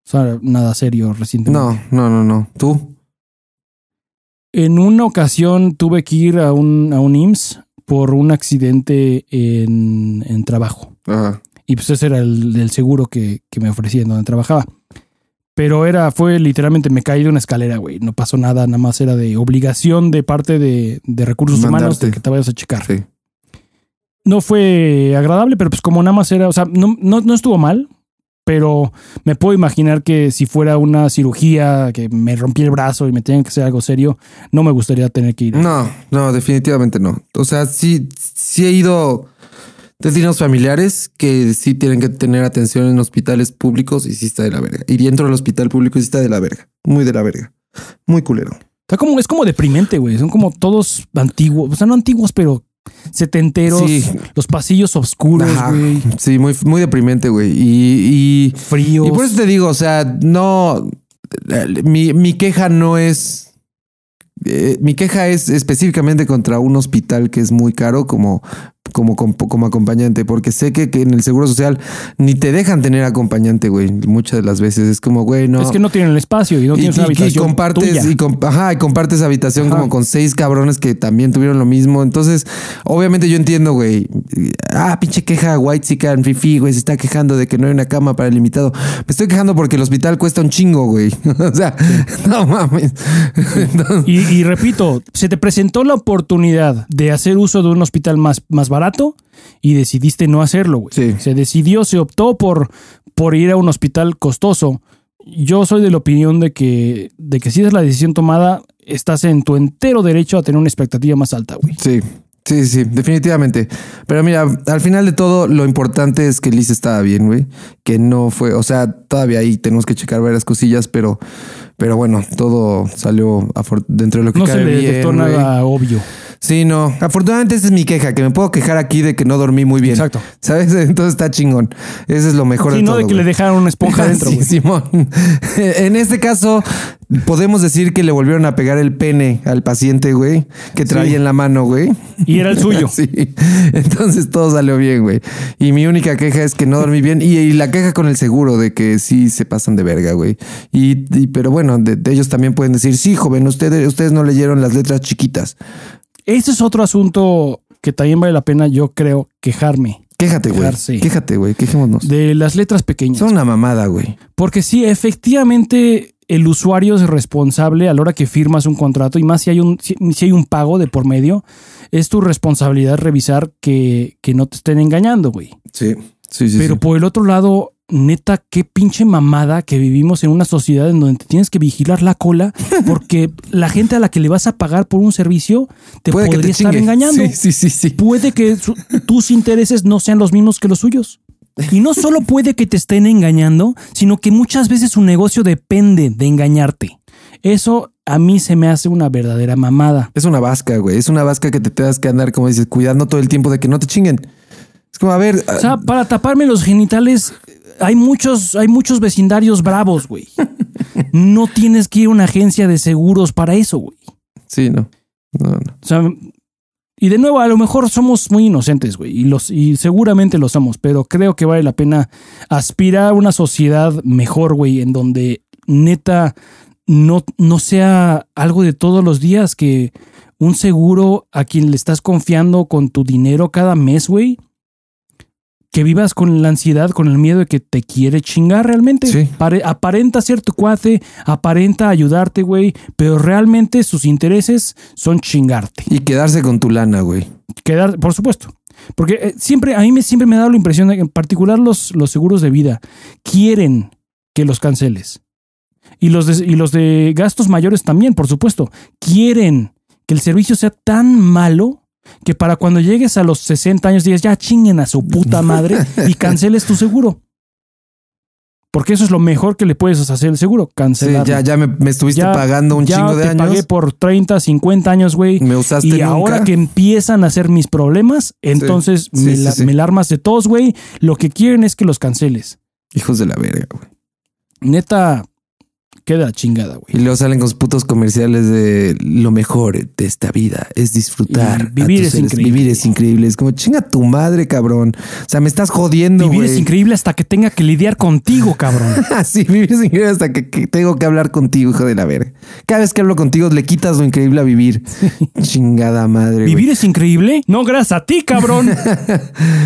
O sea, nada serio recientemente. No, no, no, no. ¿Tú? En una ocasión tuve que ir a un, a un IMSS por un accidente en, en trabajo. Ajá. Y pues ese era el seguro que, que me ofrecían donde trabajaba. Pero era, fue literalmente, me caí de una escalera, güey. No pasó nada, nada más era de obligación de parte de, de recursos humanos de que te vayas a checar. Sí. No fue agradable, pero pues como nada más era, o sea, no, no, no estuvo mal, pero me puedo imaginar que si fuera una cirugía, que me rompí el brazo y me tengan que hacer algo serio, no me gustaría tener que ir. No, no, definitivamente no. O sea, sí, sí he ido destinos familiares que sí tienen que tener atención en hospitales públicos y sí está de la verga. Y dentro del hospital público sí está de la verga. Muy de la verga. Muy culero. Está como, es como deprimente, güey. Son como todos antiguos, o sea, no antiguos, pero setenteros, Sí. los pasillos oscuros, güey, Sí, muy, muy deprimente, güey. Y, y, fríos. y por eso te digo, o sea, no. Mi, mi queja no es. eh, mi queja es específicamente contra un hospital que es muy caro como, como, como, como acompañante, porque sé que, que en el Seguro Social ni te dejan tener acompañante, güey. Muchas de las veces es como, güey, no. Es que no tienen el espacio y no y, tienes una y- y habitación compartes tuya. y, com- ajá, y compartes habitación Ajá. como con seis cabrones que también tuvieron lo mismo. Entonces, obviamente yo entiendo, güey. Ah, pinche queja white chican fifi, güey, se está quejando de que no hay una cama para el limitado. Me estoy quejando porque el hospital cuesta un chingo, güey. o sea, no mames. Entonces, Y, y repito, se te presentó la oportunidad de hacer uso de un hospital más, más barato y decidiste no hacerlo, güey. Sí. Se decidió, se optó por, por ir a un hospital costoso. Yo soy de la opinión de que, de que si es la decisión tomada, estás en tu entero derecho a tener una expectativa más alta, güey. Sí, sí, sí, definitivamente. Pero mira, al final de todo, lo importante es que Liz estaba bien, güey. Que no fue, o sea, todavía ahí tenemos que checar varias cosillas, pero, pero bueno, todo salió dentro de lo que No se cabe le bien, nada obvio. Sí, no. Afortunadamente esa es mi queja, que me puedo quejar aquí de que no dormí muy bien. Exacto. ¿Sabes? Entonces está chingón. Ese es lo mejor Sí, de no todo. de que le dejaron una esponja adentro, Sí. Simón. En este caso, podemos decir que le volvieron a pegar el pene al paciente, güey, que traía Sí. en la mano, güey. Y era el suyo. Sí. Entonces todo salió bien, güey. Y mi única queja es que no dormí bien. Y, y la queja con el seguro de que sí se pasan de verga, güey. Y, y- pero bueno, de, de ellos también pueden decir, sí, joven, ustedes, ustedes no leyeron las letras chiquitas. Ese es otro asunto que también vale la pena, yo creo, quejarme Quéjate, güey. Quéjate, güey. Quejémonos. de las letras pequeñas. Son una mamada, güey. Porque sí, efectivamente, el usuario es responsable a la hora que firmas un contrato y más si hay un, si, si hay un pago de por medio, es tu responsabilidad revisar que, que no te estén engañando, güey. Sí. Sí, sí. Pero sí. por el otro lado, neta, qué pinche mamada que vivimos en una sociedad en donde te tienes que vigilar la cola porque la gente a la que le vas a pagar por un servicio te Puede que podría te estar chingue. engañando. Sí, sí, sí, sí. Puede que tus intereses no sean los mismos que los suyos. Y no solo puede que te estén engañando, sino que muchas veces su negocio depende de engañarte. Eso a mí se me hace una verdadera mamada. Es una vasca, güey. Es una vasca que te tengas que andar, como dices, cuidando todo el tiempo de que no te chinguen. Es como, a ver. O sea, para taparme los genitales hay muchos, hay muchos vecindarios bravos, güey. No tienes que ir a una agencia de seguros para eso, güey. sí, no. No, no. O sea, y de nuevo, a lo mejor somos muy inocentes, güey, y, los, y seguramente lo somos, pero creo que vale la pena aspirar a una sociedad mejor, güey, en donde neta no, no sea algo de todos los días que un seguro a quien le estás confiando con tu dinero cada mes, güey, que vivas con la ansiedad, con el miedo de que te quiere chingar realmente. Sí. Pare- aparenta ser tu cuate, aparenta ayudarte, güey, pero realmente sus intereses son chingarte. Y quedarse con tu lana, güey. Quedar, por supuesto. Porque eh, siempre, a mí me, siempre me ha dado la impresión de que en particular los, los seguros de vida quieren que los canceles. Y los, de, y los de gastos mayores también, por supuesto. Quieren que el servicio sea tan malo que para cuando llegues a los 60 años digas, ya chinguen a su puta madre y canceles tu seguro. Porque eso es lo mejor que le puedes hacer al seguro, Sí, cancelar. ya, ya me, me estuviste pagando un ya chingo de te años. pagué por 30, 50 años, güey. Me usaste Y nunca. ahora que empiezan a ser mis problemas, entonces Sí, me, sí, la, sí. me la armas de todos, güey. Lo que quieren es que los canceles. Hijos de la verga, güey. Neta, la chingada, güey. Y luego salen con sus putos comerciales de lo mejor de esta vida es disfrutar. Y vivir es seres- increíble. Vivir es increíble. Es como chinga tu madre, cabrón. O sea, me estás jodiendo, Vivir güey. es increíble hasta que tenga que lidiar contigo, cabrón. sí, vivir es increíble hasta que, que tengo que hablar contigo, hijo de la verga. Cada vez que hablo contigo le quitas lo increíble a vivir. Chingada madre. güey. ¿Vivir es increíble? No, gracias a ti, cabrón.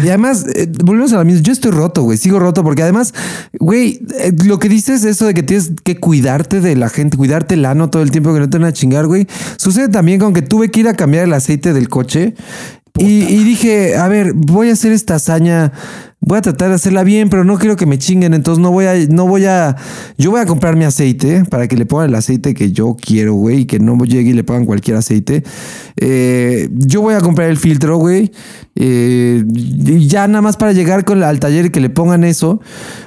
Y además, eh, volvemos a la misma. Yo estoy roto, güey. Sigo roto porque además, güey, eh, lo que dices, eso de que tienes que cuidarte de la gente, cuidarte el ano todo el tiempo que no te van a chingar, güey. Sucede también con que tuve que ir a cambiar el aceite del coche. Y, y dije, a ver, voy a hacer esta hazaña. Voy a tratar de hacerla bien, pero no quiero que me chinguen. Entonces no voy a, no voy a. Yo voy a comprar mi aceite para que le pongan el aceite que yo quiero, güey, y que no llegue y le pongan cualquier aceite. Eh, yo voy a comprar el filtro, güey. eh, y ya nada más para llegar con, al taller y que le pongan eso.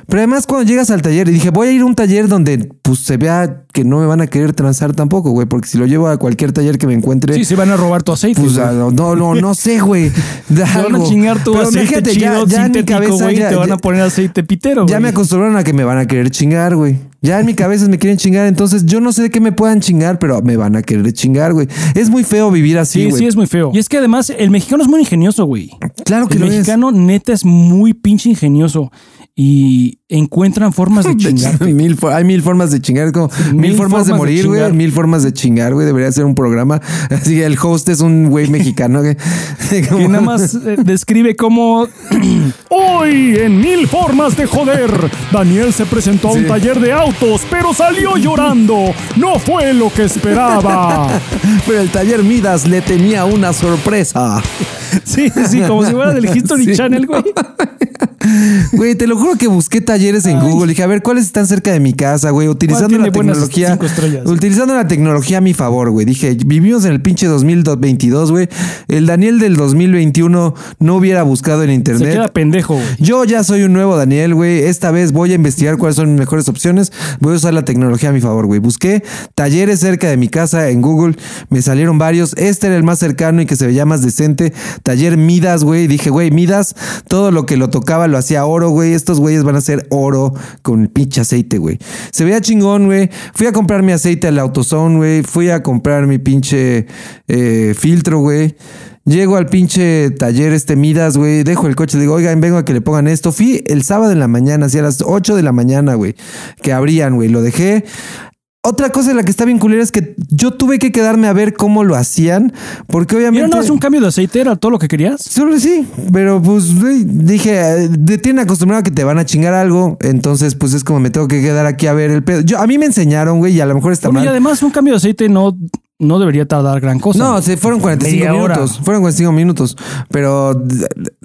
Pero además, cuando llegas al taller, y dije, voy a ir a un taller donde pues se vea que no me van a querer transar tampoco, güey, porque si lo llevo a cualquier taller que me encuentre. Sí, se van a robar tu aceite. Pues ah, no, no, no sé, güey. Te van a chingar tu Pero aceite fíjate, chido, ya, ya cabeza ya, te van ya- a poner aceite pitero, ya me acostumbraron a que me van a querer chingar, güey. Ya en mi cabeza me quieren chingar, entonces yo no sé de qué me puedan chingar, pero me van a querer chingar, güey. Es muy feo vivir así, Sí, güey. sí, es muy feo. Y es que además el mexicano es muy ingenioso, güey. Claro que El lo es. mexicano neta es muy pinche ingenioso y encuentran formas de chingar. mil hay mil formas de chingar, es como mil, Mil formas, de formas de morir, güey, mil formas de chingar, güey. Debería ser un programa. Así que el host es un güey mexicano. güey. Como- Que nada más eh, describe cómo hoy en mil formas de joder Daniel se presentó a un Sí. taller de autos pero salió llorando no fue lo que esperaba Pero el taller Midas le tenía una sorpresa. sí sí como si fuera del History Sí. Channel güey Güey, te lo juro que busqué talleres en Google. Dije, a ver, ¿cuáles están cerca de mi casa, güey? Utilizando la tecnología. Utilizando la tecnología a mi favor, güey. Dije, vivimos en el pinche 2022, güey. El Daniel del 2021 no hubiera buscado en se internet. queda pendejo güey Yo ya soy un nuevo Daniel, güey. Esta vez voy a investigar cuáles son mis mejores opciones. Voy a usar la tecnología a mi favor, güey. Busqué talleres cerca de mi casa en Google. Me salieron varios. Este era el más cercano y que se veía más decente. Taller Midas, güey. Dije, güey, Midas, todo lo que lo tocaba lo hacía oro, güey. Estos güeyes van a hacer oro con el pinche aceite, güey. Se veía chingón, güey. Fui a comprar mi aceite al AutoZone, güey. Fui a comprar mi pinche eh, filtro, güey. Llego al pinche taller este Midas, güey. Dejo el coche, digo, oigan, vengo a que le pongan esto. Fui el sábado en la mañana, hacia las 8 de la mañana, güey. Que abrían, güey. Lo dejé. Otra cosa en la que está bien culera es que yo tuve que quedarme a ver cómo lo hacían. Porque ¿Era obviamente. nada más un cambio de aceite? ¿Era todo lo que querías? Solo sí, pero pues dije, te tienen acostumbrado a que te van a chingar algo, entonces pues es como me tengo que quedar aquí a ver el pedo. Yo, a mí me enseñaron, güey, y a lo mejor está Bueno, y mal. además un cambio de aceite no, no debería tardar gran cosa. No, se fueron 45 Media hora. minutos. Fueron 45 minutos. Pero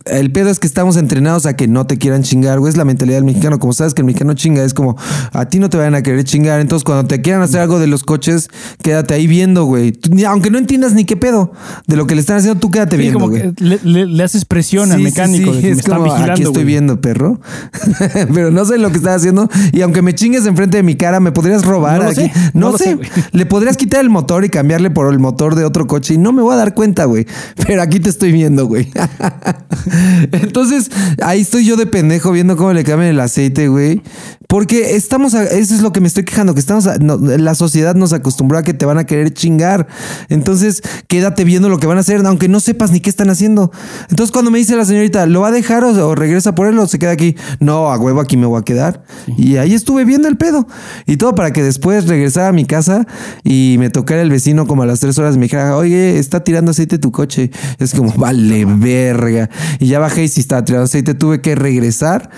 el pedo es que estamos entrenados a que no te quieran chingar, güey. Es la mentalidad del mexicano. Como sabes que el mexicano chinga, es como a ti no te vayan a querer chingar. Entonces, cuando te quieran hacer algo de los coches, quédate ahí viendo, güey. Aunque no entiendas ni qué pedo de lo que le están haciendo, tú quédate Sí, viendo, como güey. que le, le- le haces presión al Sí, mecánico sí, de que me es están como, vigilando. Aquí estoy güey. viendo, perro. Pero no sé lo que estás haciendo. Y aunque me chingues enfrente de mi cara, me podrías robar No lo aquí. sé, No, no lo sé. sé. Le podrías quitar el motor y cambiarle por el motor de otro coche y no me voy a dar cuenta, güey. Pero aquí te estoy viendo, güey. Entonces, ahí estoy yo de pendejo viendo cómo le cambian el aceite, güey. Porque estamos, a- eso es lo que me estoy quejando, que estamos, a- no, la sociedad nos acostumbró a que te van a querer chingar. Entonces, quédate viendo lo que van a hacer, aunque no sepas ni qué están haciendo. Entonces, cuando me dice la señorita, ¿lo va a dejar o, o regresa por él o se queda aquí? No, a huevo aquí me voy a quedar. Y ahí estuve viendo el pedo. Y todo para que después regresara a mi casa y me tocara el vecino como a las tres horas y me dijera, oye, está tirando aceite tu coche. Es como, vale, verga. Y ya bajé y si estaba tirando aceite, tuve que regresar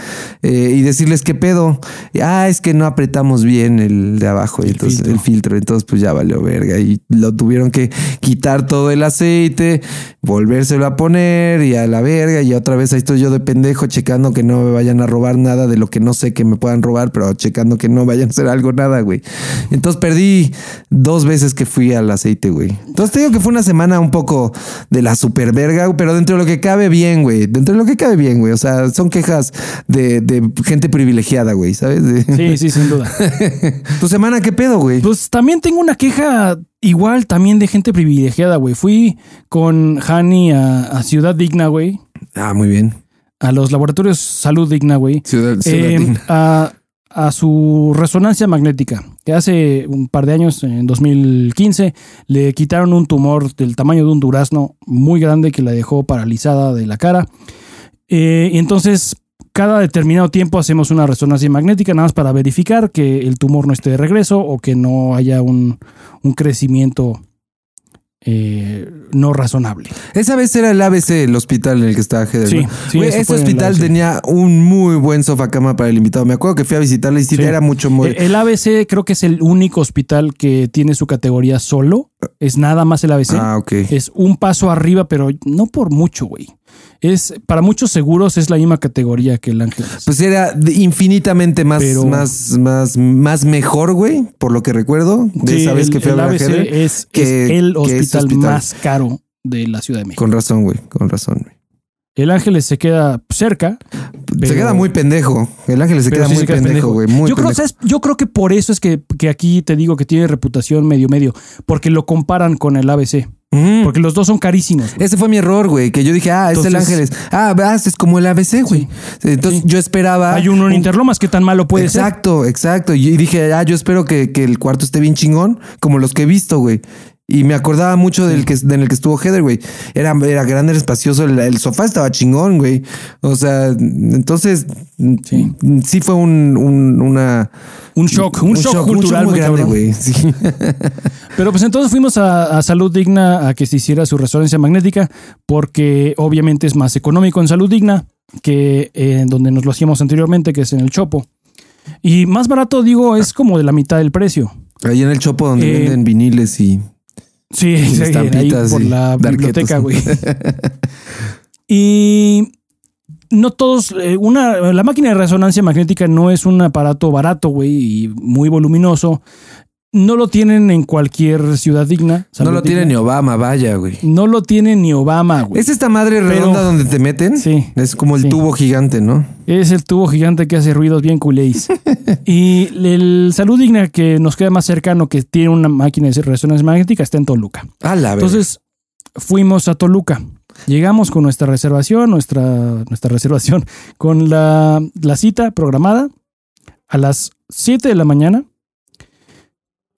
eh, y decirles qué pedo. Y, ah, es que no apretamos bien el de abajo, y entonces filtro. el filtro. Entonces, pues ya valió verga. Y lo tuvieron que quitar todo el aceite, volvérselo a poner y a la verga. Y otra vez ahí estoy yo de pendejo checando que no me vayan a robar nada de lo que no sé que me puedan robar, pero checando que no vayan a hacer algo, nada, güey. Entonces perdí dos veces que fui al aceite, güey. Entonces te digo que fue una semana un poco de la super verga, pero dentro de lo que cabe bien, güey. Dentro de lo que cabe bien, güey. O sea, son quejas de, de gente privilegiada, güey, ¿sabes? Sí, sí, sin duda. ¿Tu semana qué pedo, güey? Pues también tengo una queja igual también de gente privilegiada, güey. Fui con Hani a, a Ciudad Digna, güey. Ah, muy bien. A los laboratorios Salud Digna, güey. Ciudad, Ciudad Eh, Digna. a, a su resonancia magnética, que hace un par de años, en 2015, le quitaron un tumor del tamaño de un durazno muy grande que la dejó paralizada de la cara. Eh, y entonces, cada determinado tiempo hacemos una resonancia magnética, nada más para verificar que el tumor no esté de regreso o que no haya un, un crecimiento eh, no razonable. Esa vez era el ABC, el hospital en el que estaba Heather. Sí, ¿no? sí, ese hospital tenía un muy buen sofá cama para el invitado. Me acuerdo que fui a visitarla y sí, era mucho muy. El ABC creo que es el único hospital que tiene su categoría solo. Es nada más el ABC. Ah, ok. Es un paso arriba, pero no por mucho, güey. Es para muchos seguros es la misma categoría que el Ángeles. Pues era infinitamente más, Pero- más, más, más mejor, güey, por lo que recuerdo de Sí, esa vez el, que fui el a ABC es, que- es el que hospital, más caro de la Ciudad de México. Con razón, güey, con razón. güey. El Ángeles se queda cerca. se queda muy pendejo. El ángel se queda sí muy se queda pendejo, güey. Yo, creo, yo creo que por eso es que, que aquí te digo que tiene reputación medio medio, porque lo comparan con el ABC, Porque los dos son carísimos. Ese fue mi error, güey, que yo dije, ah, es el Entonces- Ángeles. Ah, vas, es como el ABC, güey. Entonces Sí. yo esperaba. Hay uno en un- Interlomas, ¿qué tan malo puede ser? Exacto, exacto. Y dije, ah, yo espero que, que el cuarto esté bien chingón, como los que he visto, güey. Y me acordaba mucho del que en el que estuvo Heather, güey. Era, era grande, era espacioso, el, el sofá estaba chingón, güey. O sea, entonces sí, Sí. fue un, un- una Un shock, un, shock, cultural muy muy grande, güey. Sí. Pero pues entonces fuimos a, a Salud Digna a que se hiciera su resonancia magnética, porque obviamente es más económico en Salud Digna que en donde nos lo hacíamos anteriormente, que es en el Chopo. Y más barato, digo, es como de la mitad del precio. Ahí en el chopo donde Eh, venden viniles y Sí, sí, ahí por la biblioteca, güey. y no todos, eh, una, la máquina de resonancia magnética no es un aparato barato, güey, y muy voluminoso. No lo tienen en cualquier ciudad digna. no lo tiene ni. Obama, vaya, güey. No lo tiene ni Obama, güey. ¿Es esta madre redonda Pero- donde te meten? Sí, Es como el sí. tubo gigante, ¿no? Es el tubo gigante que hace ruidos bien culéis. y el Salud Digna que nos queda más cercano, que tiene una máquina de resonancia magnética, está en Toluca. A la verdad. Entonces fuimos a Toluca. Llegamos con nuestra reservación, nuestra, nuestra reservación, con la, la cita programada a las 7 de la mañana.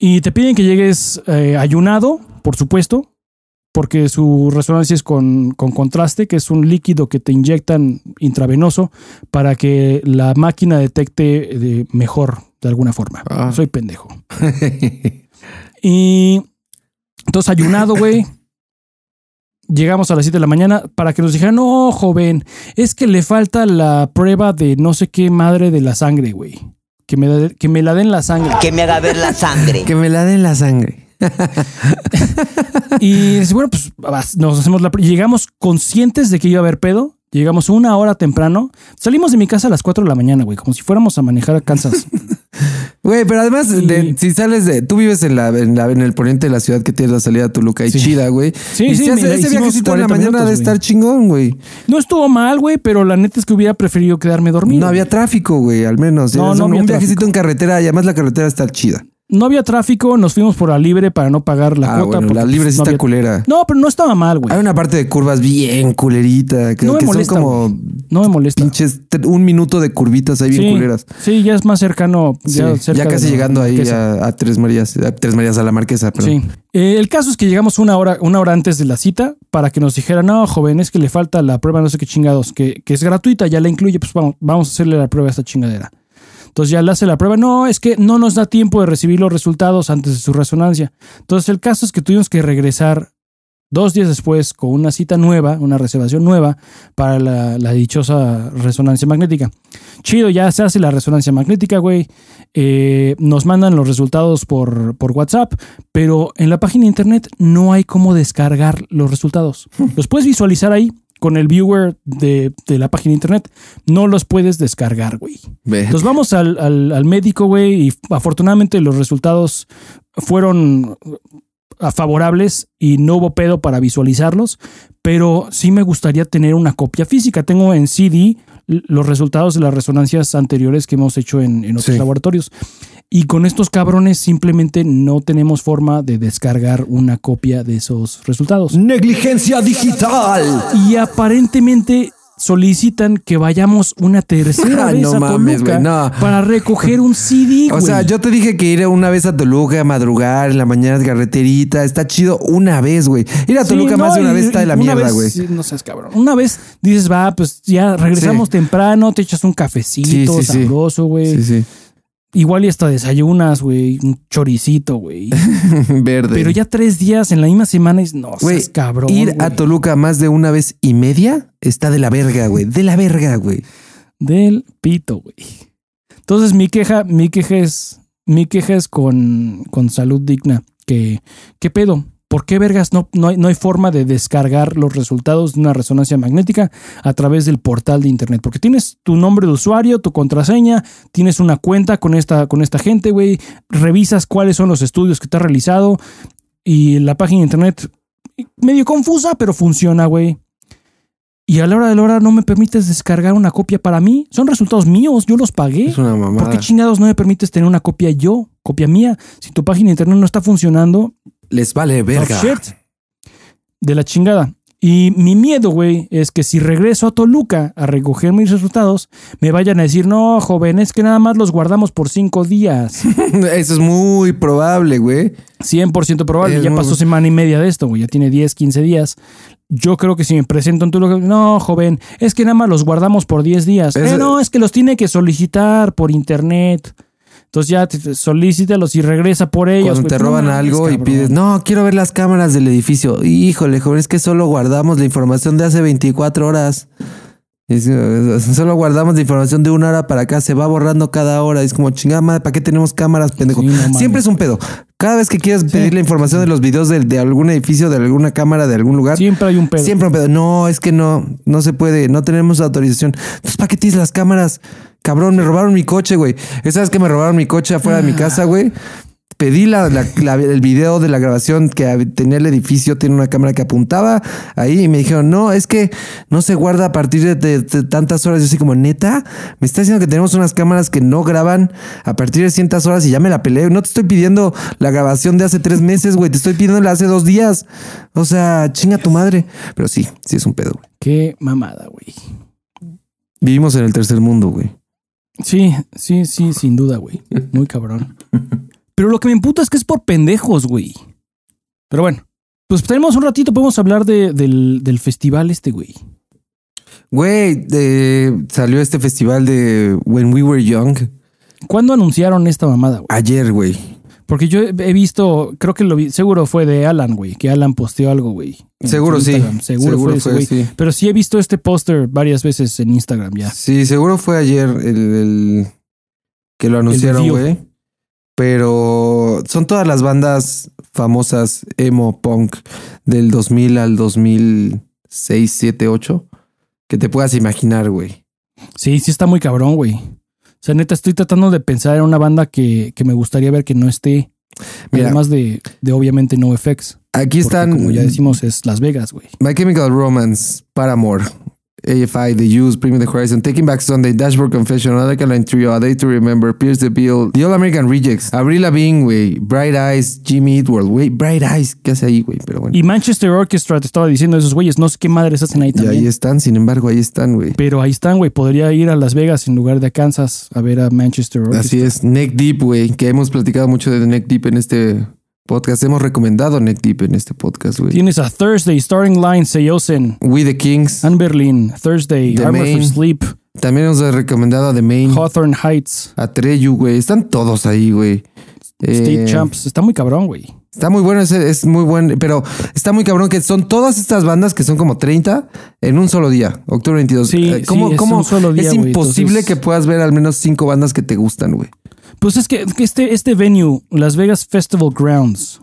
Y te piden que llegues eh, ayunado, por supuesto, porque su resonancia es con, con contraste, que es un líquido que te inyectan intravenoso para que la máquina detecte de mejor de alguna forma. Ah. Soy pendejo. Y entonces ayunado, güey. Llegamos a las 7 de la mañana para que nos dijeran, no, joven, es que le falta la prueba de no sé qué madre de la sangre, güey. Que me, que me la den la sangre. que me haga ver la sangre. que me la den la sangre. Y bueno, pues nos hacemos la... Llegamos conscientes de que iba a haber pedo. Llegamos una hora temprano. Salimos de mi casa a las 4 de la mañana, güey, como si fuéramos a manejar a Kansas. Güey, pero además, Y- de- si sales de. Tú vives en, la, en, la- en el poniente de la ciudad que tiene la salida a Toluca y Sí. chida, güey. Sí, y sí, se hace- ese viajecito en la 40 mañana minutos, de estar chingón, güey. No estuvo mal, güey, pero la neta es que hubiera preferido quedarme dormido. No había tráfico, güey, al menos. No, no un, un viajecito en carretera y además la carretera está chida. No había tráfico, nos fuimos por la libre para no pagar la ah, cuota. bueno, la libre pues, sí no está había- culera. No, pero no estaba mal, güey. Hay una parte de curvas bien culerita, que, No me que molesta, son como. No me molesta. pinches un minuto de curvitas ahí bien culeras. sí, ya es más cercano. Sí, Ya, ya, cerca de casi la llegando ahí a, a Tres Marías, a Tres Marías a la Marquesa, pero Sí. Eh, el caso es que llegamos una hora, una hora antes de la cita para que nos dijeran, no, joven, es que le falta la prueba, no sé qué chingados, que, que es gratuita, ya la incluye, pues vamos, vamos a hacerle la prueba a esta chingadera. Entonces ya le hace la prueba, no, es que no nos da tiempo de recibir los resultados antes de su resonancia. Entonces el caso es que tuvimos que regresar dos días después con una cita nueva, una reservación nueva para la, la dichosa resonancia magnética. Chido, ya se hace la resonancia magnética, güey. Eh, nos mandan los resultados por, por WhatsApp, pero en la página de internet no hay cómo descargar los resultados. Los puedes visualizar ahí con el viewer de, de la página de internet. No los puedes descargar, güey. Entonces vamos al, al- al médico, güey, y afortunadamente los resultados fueron ah, favorables y no hubo pedo para visualizarlos, pero sí me gustaría tener una copia física. Tengo en CD los resultados de las resonancias anteriores que hemos hecho en, en otros Sí. laboratorios. Y con estos cabrones simplemente no tenemos forma de descargar una copia de esos resultados. Negligencia digital. Y aparentemente solicitan que vayamos una tercera Ah, vez no a mames, Toluca no. para recoger un CD, O sea, yo te dije que ir una vez a Toluca a madrugar en la mañana de carreterita. Está chido una vez, güey. Ir a Sí, Toluca no, más de una vez está de la mierda, güey. No seas cabrón. Una vez dices, va, pues ya regresamos Sí. temprano, te echas un cafecito sí. sabroso, güey. Sí, sí. Igual y hasta desayunas, güey, un choricito, güey. Verde. Pero ya tres días en la misma semana y no Güey, seas cabrón. ir a. Toluca más de una vez y media está de la verga, güey. De la verga, güey. Del pito, güey. Entonces mi queja, mi queja es, mi queja es con, con salud digna. Que, ¿qué pedo? ¿Por qué vergas no, no, hay, no hay forma de descargar los resultados de una resonancia magnética a través del portal de internet? Porque tienes tu nombre de usuario, tu contraseña, tienes una cuenta con esta, con esta gente, güey. Revisas cuáles son los estudios que te has realizado y la página de internet medio confusa, pero funciona, güey. Y a la hora de la hora no me permites descargar una copia para mí. Son resultados míos, yo los pagué. Es una ¿Por mamada. qué chingados no me permites tener una copia yo, copia mía? Si tu página de internet no está funcionando, Les vale verga. oh, shit. De la chingada. Y mi miedo, güey, es que si regreso a Toluca a recoger mis resultados, me vayan a decir, no, joven, es que nada más los guardamos por cinco días. Eso es muy probable, güey. 100% probable. Es ya pasó semana y media de esto, güey. Ya tiene 10, 15 días. Yo creo que si me presento en Toluca, no, joven, es que nada más los guardamos por 10 días. Es- Eh, no, es que los tiene que solicitar por internet. Entonces ya te- solicítalos y regresa por ellos. Cuando te no roban mames, algo y pides, no, quiero ver las cámaras del edificio. Híjole, joven, es que solo guardamos la información de hace 24 horas. Es, solo guardamos la información de una hora para acá, se va borrando cada hora. Es como chingada madre, ¿para qué tenemos cámaras, pendejo? Sí, no mames. Siempre es un pedo. Cada vez que quieres pedir la información de los videos de, de algún edificio, de alguna cámara, de algún lugar, Siempre hay un pedo. Siempre un pedo. No, es que no, no se puede, no tenemos autorización. Entonces, ¿para qué tienes las cámaras? Cabrón, me robaron mi coche, güey. ¿Sabes que me robaron mi coche afuera de mi casa, güey? Pedí la, la- la- el video de la grabación que tenía el edificio, tiene una cámara que apuntaba ahí y me dijeron, no, es que no se guarda a partir de, de- de tantas horas. Yo así como, neta, me está diciendo que tenemos unas cámaras que no graban a partir de cientas horas y ya me la peleé. No te estoy pidiendo la grabación de hace tres meses, güey, te estoy pidiendo la hace dos días. O sea, chinga tu madre. Pero sí, sí es un pedo, güey. Qué mamada, güey. Vivimos en el tercer mundo, güey. Sí, sí, sí, sin duda, güey. Muy cabrón. Pero lo que me emputa es que es por pendejos, güey. Pero bueno, pues tenemos un ratito, podemos hablar de- del, del festival este, güey. Güey, eh, salió este festival de When We Were Young ¿Cuándo anunciaron esta mamada, güey? ayer, güey. Porque yo he visto, creo que lo vi, seguro fue de Alan, güey, que Alan posteó algo, güey. Seguro sí. Seguro, Seguro fue, fue, sí. Pero sí he visto este póster varias veces en Instagram ya. Sí, seguro fue ayer el, el- que lo anunciaron, güey. Pero son todas las bandas famosas emo punk del 2000 al 2006, 7, 8 que te puedas imaginar, güey. Sí, sí está muy cabrón, güey. O sea, neta, estoy tratando de pensar en una banda que, que me gustaría ver que no esté. Mira. Además de, de obviamente No Effects. Aquí están Como ya decimos, es Las Vegas, güey. My Chemical Romance, Paramore, AFI, The Used, Premium the Horizon, Taking Back Sunday, Dashboard Confession, Alkaline Trio, A Day to Remember, Pierce the Bill, The All American Rejects, Avril Lavigne, güey, Bright Eyes, Jimmy Eat World, güey, Bright Eyes, ¿qué hace ahí, güey? Pero bueno, Y Manchester Orchestra, te estaba diciendo esos güeyes, no sé qué madres hacen ahí y también. ahí están, sin embargo, ahí están, güey. Pero ahí están, güey. Podría ir a Las Vegas en lugar de a Kansas a ver a Manchester Orchestra. Así es, Neck Deep, güey, que hemos platicado mucho de Neck Deep en este podcast. Hemos recomendado Neck Deep en este podcast, güey. Tienes a Thursday, Starting Line, Seyosen, We the Kings. Anne Berlin, Thursday, The Main. for Sleep, También hemos recomendado a The Main, Hawthorne Heights, a Treyu, güey. Están todos ahí, güey. State Eh, Champs. Está muy cabrón, güey. Está muy bueno, ese es muy buen, pero está muy cabrón que son todas estas bandas que son como 30 en un solo día, octubre 22. Sí, Eh, ¿Cómo, sí, es un solo día, es güey, imposible entonces- que puedas ver al menos cinco bandas que te gustan, güey. Pues es que que este, este venue, Las Vegas Festival Grounds.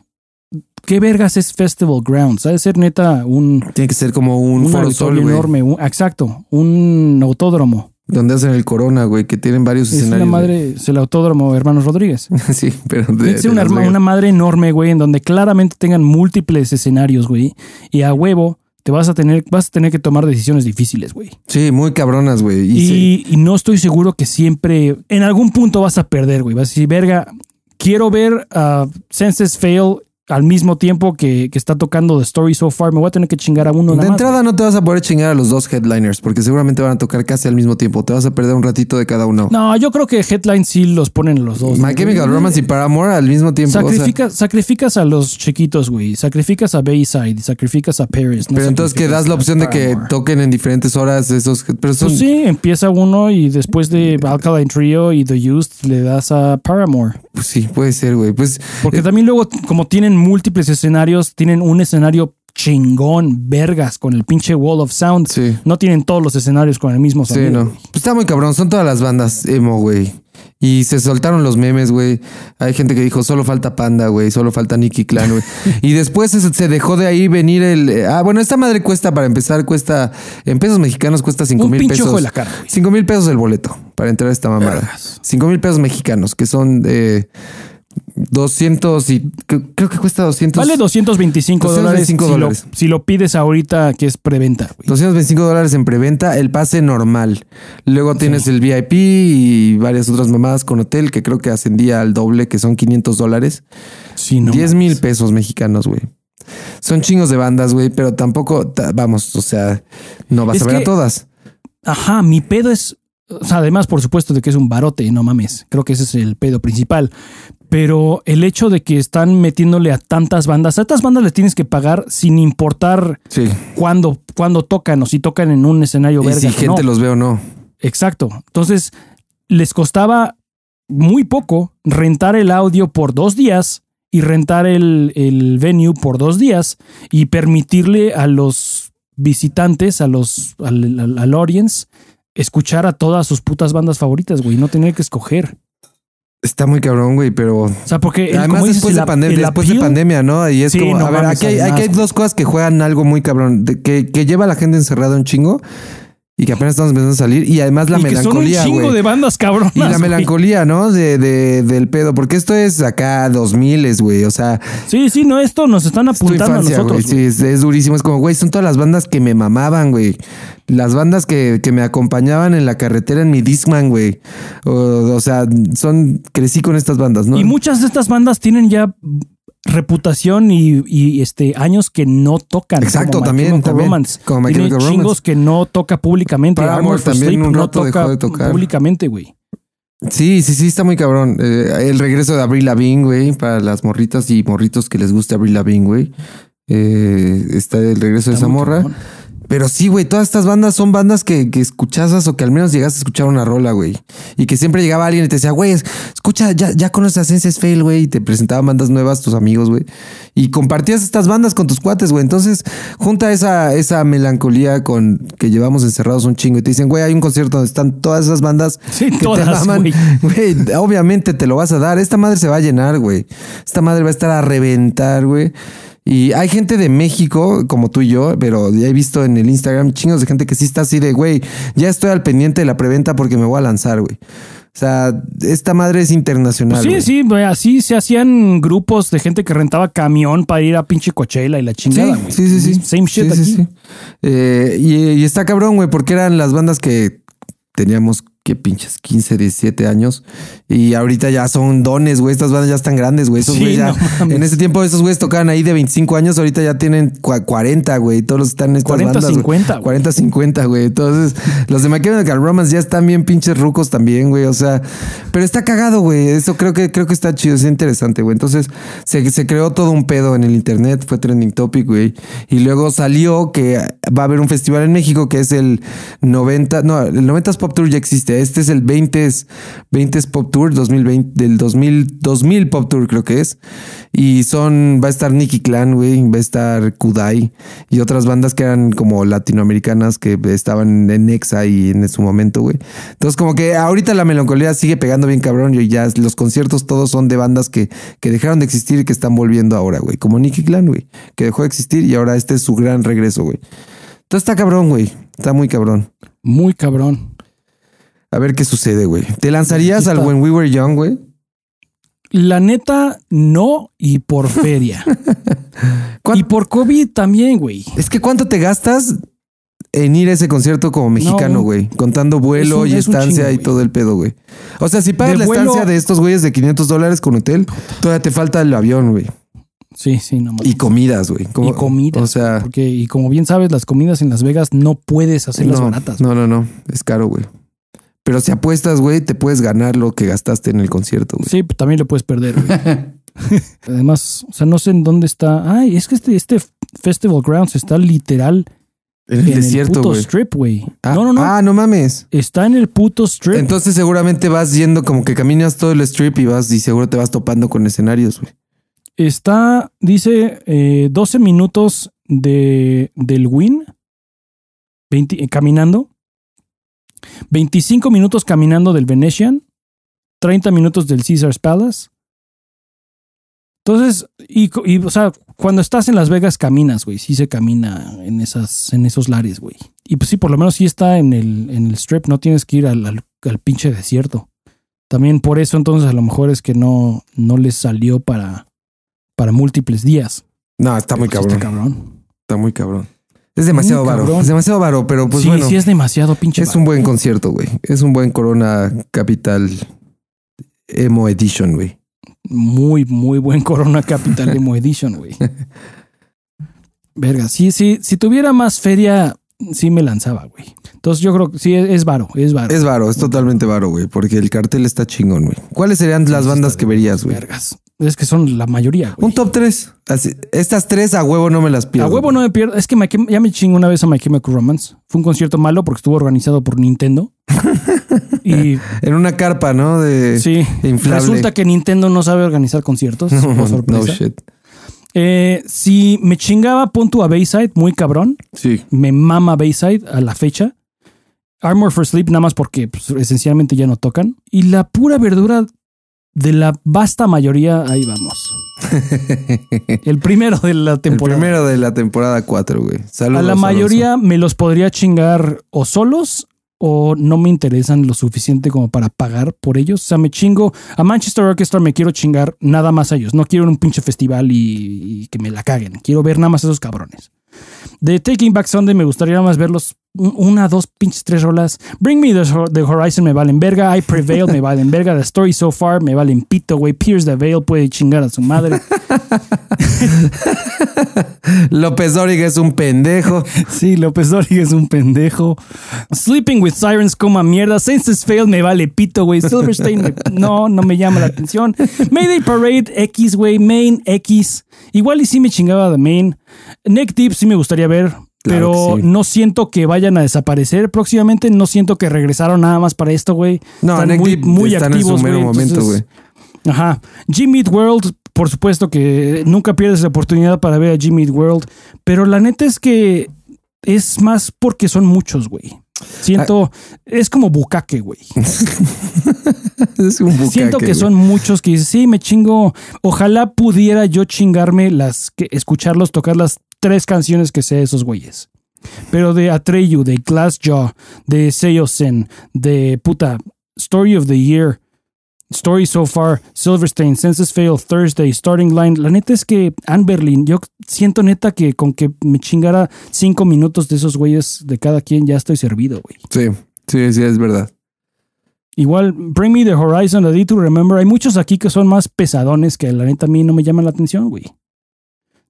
¿Qué vergas es Festival Grounds? Ha de ser neta un, Tiene que ser como un, un foro sol, enorme. un- exacto, un autódromo. donde hacen el Corona, güey, que tienen varios Es una escenarios. madre, es el autódromo Hermanos Rodríguez. sí, pero de, Tiene que ser una, una madre enorme, güey, en donde claramente tengan múltiples escenarios, güey. Y a huevo te vas a tener, vas a tener que tomar decisiones difíciles, güey. Sí, muy cabronas, güey. Y, sí, Y, y no estoy seguro que siempre, en algún punto vas a perder, güey. Vas a decir, verga, quiero ver a Senses Fail al mismo tiempo que, que está tocando The Story So Far, me voy a tener que chingar a uno De nada más. entrada no te vas a poder chingar a los dos headliners porque seguramente van a tocar casi al mismo tiempo. Te vas a perder un ratito de cada uno. No, yo creo que Headline sí los ponen los dos. My. Chemical Romance y Paramore al mismo tiempo. o sea, Sacrificas, sacrificas a los chiquitos, güey. Sacrificas a Bayside, sacrificas a Paris. no pero entonces que das la opción de que toquen en diferentes horas esos. Pero son, Pues sí, empieza uno y después de Alkaline Trio y The Used le das a Paramore. pues sí, puede ser, güey. Pues Porque también luego, como tienen múltiples escenarios, tienen un escenario chingón, vergas, con el pinche Wall of Sound. Sí. No tienen todos los escenarios con el mismo Sí, sonido. no. güey. Pues está muy cabrón. Son todas las bandas emo, güey. Y se soltaron los memes, güey. Hay gente que dijo, solo falta Panda, güey. Solo falta Nicky Clan, güey. y después se, dejó de ahí venir el... eh, Ah, bueno, esta madre cuesta, para empezar, cuesta... En pesos mexicanos cuesta cinco Un mil pinche pesos. ojo de la cara, güey. 5 mil pesos el boleto para entrar a esta mamada. Vergas. 5 mil pesos mexicanos, que son eh, 200 y... cre- Creo que cuesta 200... Vale 225 dólares, 225 si, dólares. Lo, si lo pides ahorita, que es preventa. güey. 225 dólares en preventa, el pase normal. Luego tienes el VIP y varias otras mamadas con hotel que creo que ascendía al doble, que son 500 dólares. Sí, no 10 mil pesos mexicanos, güey. Son chingos de bandas, güey, pero tampoco, ta- vamos, o sea, no vas Es a ver que- a todas. Ajá, mi pedo es. O sea, además, por supuesto, de que es un barote, no mames. Creo que ese es el pedo principal. Pero el hecho de que están metiéndole a tantas bandas, a estas bandas les tienes que pagar sin importar Sí. cuándo, cuándo tocan o si tocan en un escenario Y verga. si gente no. los ve o no. Exacto. Entonces, les costaba muy poco rentar el audio por dos días y rentar el, el venue por dos días y permitirle a los visitantes, a los, al, al- al audience, escuchar a todas sus putas bandas favoritas, güey, no tener que escoger. Está muy cabrón, güey, pero... O sea, porque el- Además, después, de ap- pandemia, de ¿no? Y es Sí, como, no a ver, aquí hay, aquí dos cosas que juegan algo muy cabrón, de- que, que lleva a la gente encerrada un chingo y que apenas estamos empezando a salir. Y además la y que son un melancolía, chingo de bandas cabronas. Y la melancolía, ¿no? De, de- del pedo. Porque esto es acá 2000, güey. O sea, Sí, sí, no, esto nos están apuntando infancia, a nosotros. Sí, es, es durísimo. Es como, güey, son todas las bandas que me mamaban, güey. Las bandas que, que me acompañaban en la carretera en mi Discman, güey. O, o sea, son. Crecí con estas bandas, ¿no? Y muchas de estas bandas tienen ya reputación y, y, este años que no tocan. Exacto, como también, Romance. como Tiene Romance. chingos que no toca públicamente. Paramore también un no rato dejó toca de tocar. públicamente, güey. Sí, sí, sí, está muy cabrón. Eh, el regreso de Avril Lavigne, güey, para las morritas y morritos que les guste Avril Lavigne, güey. Eh, está el regreso de esa morra. cabrón. Pero sí, güey, todas estas bandas son bandas que, que escuchasas o que al menos llegaste a escuchar una rola, güey. Y que siempre llegaba alguien y te decía, güey, es- escucha, ya, ya conoces a Senses Fail, güey, y te presentaban bandas nuevas, tus amigos, güey. Y compartías estas bandas con tus cuates, güey. Entonces, junta esa, esa melancolía con que llevamos encerrados un chingo y te dicen, güey, hay un concierto donde están todas esas bandas Sí, que todas, te güey. Güey, obviamente te lo vas a dar. Esta madre se va a llenar, güey. Esta madre va a estar a reventar, güey. Y hay gente de México, como tú y yo, pero ya he visto en el Instagram chingos de gente que sí está así de, güey, ya estoy al pendiente de la preventa porque me voy a lanzar, güey. O sea, esta madre es internacional. Pues sí, güey. sí, güey, así se hacían grupos de gente que rentaba camión para ir a pinche Coachella y la chingada, güey. Sí, sí, sí, sí. Same shit Sí, aquí. sí, sí. Eh, y, y está cabrón, güey, porque eran las bandas que teníamos pinches 15, 17 años y ahorita ya son dones, güey. Estas bandas ya están grandes, güey. Esos Sí, güeyes ya, no mames. en ese tiempo esos güeyes tocaban ahí de 25 años, ahorita ya tienen cua- 40, güey. Todos los que están en estas 40, bandas. güey. 50, güey. 40, 50, güey. Entonces, los de My Chemical Romance ya están bien pinches rucos también, güey. O sea, pero está cagado, güey. Eso creo que creo que está chido, es interesante, güey. Entonces, se, se creó todo un pedo en el internet, fue trending topic, güey. Y luego salió que va a haber un festival en México que es el 90, no, el 90s Pop Tour ya existe. Este es el 20s, 20s Pop Tour 2020 del 2000 2000 Pop Tour creo que es. Y son va a estar Nicky Clan, güey, va a estar Kudai y otras bandas que eran como latinoamericanas que estaban en Nexa y en su momento, güey. Entonces, como que ahorita la melancolía sigue pegando bien cabrón y ya los conciertos todos son de bandas que, que dejaron de existir y que están volviendo ahora, güey. Como Nicky Clan, güey, que dejó de existir y ahora este es su gran regreso, güey. Entonces está cabrón, güey. Está muy cabrón. Muy cabrón. A ver qué sucede, güey. ¿Te lanzarías al. When We Were Young, güey? La neta, no, y por feria. ¿Cuán- y por COVID también, güey. Es que ¿cuánto te gastas en ir a ese concierto como mexicano, No. güey? Contando vuelo Es un- y es estancia chingo, y todo el pedo, güey. O sea, si pagas De la vuelo- estancia de estos güeyes de 500 dólares con hotel, todavía te falta el avión, güey. Sí, sí, no mames. Y comidas, güey. Y comidas. O sea, Porque, y como bien sabes, las comidas en Las Vegas no puedes hacerlas no, baratas. no, no, no. Es caro, güey. Pero si apuestas, güey, te puedes ganar lo que gastaste en el concierto, güey. Sí, pues, también lo puedes perder. güey. Además, o sea, no sé en dónde está. Ay, es que este, este Festival Grounds está literal En el en desierto, el puto strip, güey. Ah, no, no, no. Ah, no mames. Está en el puto strip. Entonces seguramente vas yendo como que caminas todo el strip y vas y seguro te vas topando con escenarios, güey. Está, dice, eh, 12 minutos de, del Win 20 eh, caminando. 25 minutos caminando del Venetian. 30 minutos del Caesars Palace. Entonces, y, o sea, cuando estás en Las Vegas caminas, güey. Sí se camina en, esas, en esos lares, güey. Y pues sí, por lo menos sí está en el, en el strip. No tienes que ir al, al, al pinche desierto. También por eso entonces a lo mejor es que no, no les salió para, para múltiples días. No, está muy Pero sí cabrón. Está cabrón. Está muy cabrón. Es demasiado Muy varo. Es demasiado varo, pero pues sí, bueno. sí es demasiado pinche. Es un buen concierto, güey. Es un buen Corona Capital Emo Edition, güey. Muy, muy buen Corona Capital Emo Edition, güey. Verga, sí, sí. Si tuviera más feria, sí me lanzaba, güey. Entonces yo creo que sí, es, varo, es varo. Es varo, es totalmente varo, güey, porque el cartel está chingón, güey. ¿Cuáles serían las bandas que verías, güey? Vergas. Es que son la mayoría, güey. Un top 3. estas tres a huevo no me las pierdo. A huevo no me pierdo. Es que My Chem- ya me chingo una vez a My Chemical Romance. Fue un concierto malo porque estuvo organizado por Nintendo. y En una carpa, ¿no? De sí, inflable. resulta que Nintendo no sabe organizar conciertos. No, por no sorpresa. shit. Eh, si me chingaba, pon a Bayside, muy cabrón. Sí. Me mama Bayside a la fecha. Armor for Sleep, nada más porque pues, esencialmente ya no tocan. Y la pura verdura de la vasta mayoría, ahí vamos. El primero de la El temporada. primero de la temporada 4, güey. Saludos. a la Alonso. mayoría me los podría chingar o solos o no me interesan lo suficiente como para pagar por ellos. O sea, me chingo a Manchester Orchestra, me quiero chingar nada más a ellos. No quiero un pinche festival y, y que me la caguen. Quiero ver nada más a esos cabrones. De Taking Back Sunday me gustaría nada más verlos una, dos, pinches, tres rolas. Bring Me the, Hor- the Horizon me valen verga. I Prevail me valen verga. The Story So Far me valen pito, güey. Pierce the Veil puede chingar a su madre. López Dóriga es un pendejo. Sí, López Dóriga es un pendejo. Sleeping with Sirens, coma mierda. Senses Fail me vale pito, güey. Silverstein, me- no, no me llama la atención. Mayday Parade X, güey. Main X. Igual y sí me chingaba de Main. Neck Deep sí me gustaría ver. Claro pero sí. no siento que vayan a desaparecer próximamente. No siento que regresaron nada más para esto, güey. No, Están muy, están en activos, su mero momento, güey. Ajá. Jimmy World, por supuesto que nunca pierdes la oportunidad para ver a Jimmy World, pero la neta es que es más porque son muchos, güey. Siento, es como bucaque, güey. Es un bucaque, Siento que güey. son muchos que dices, sí, me chingo. Ojalá pudiera yo chingarme las, que escucharlos tocar las tres canciones que sé de esos güeyes. Pero de Atreyu, de Glassjaw, de Seiyusen, de puta Story of the Year, Story So Far, Silverstein, Census Fail, Thursday, Starting Line. La neta es que Anne Berlin, yo siento neta que con que me chingara cinco minutos de esos güeyes de cada quien ya estoy servido, güey. Sí, sí, sí, es verdad. Igual, Bring Me the Horizon, The Day to Remember. Hay muchos aquí que son más pesadones que la neta a mí no me llaman la atención, güey.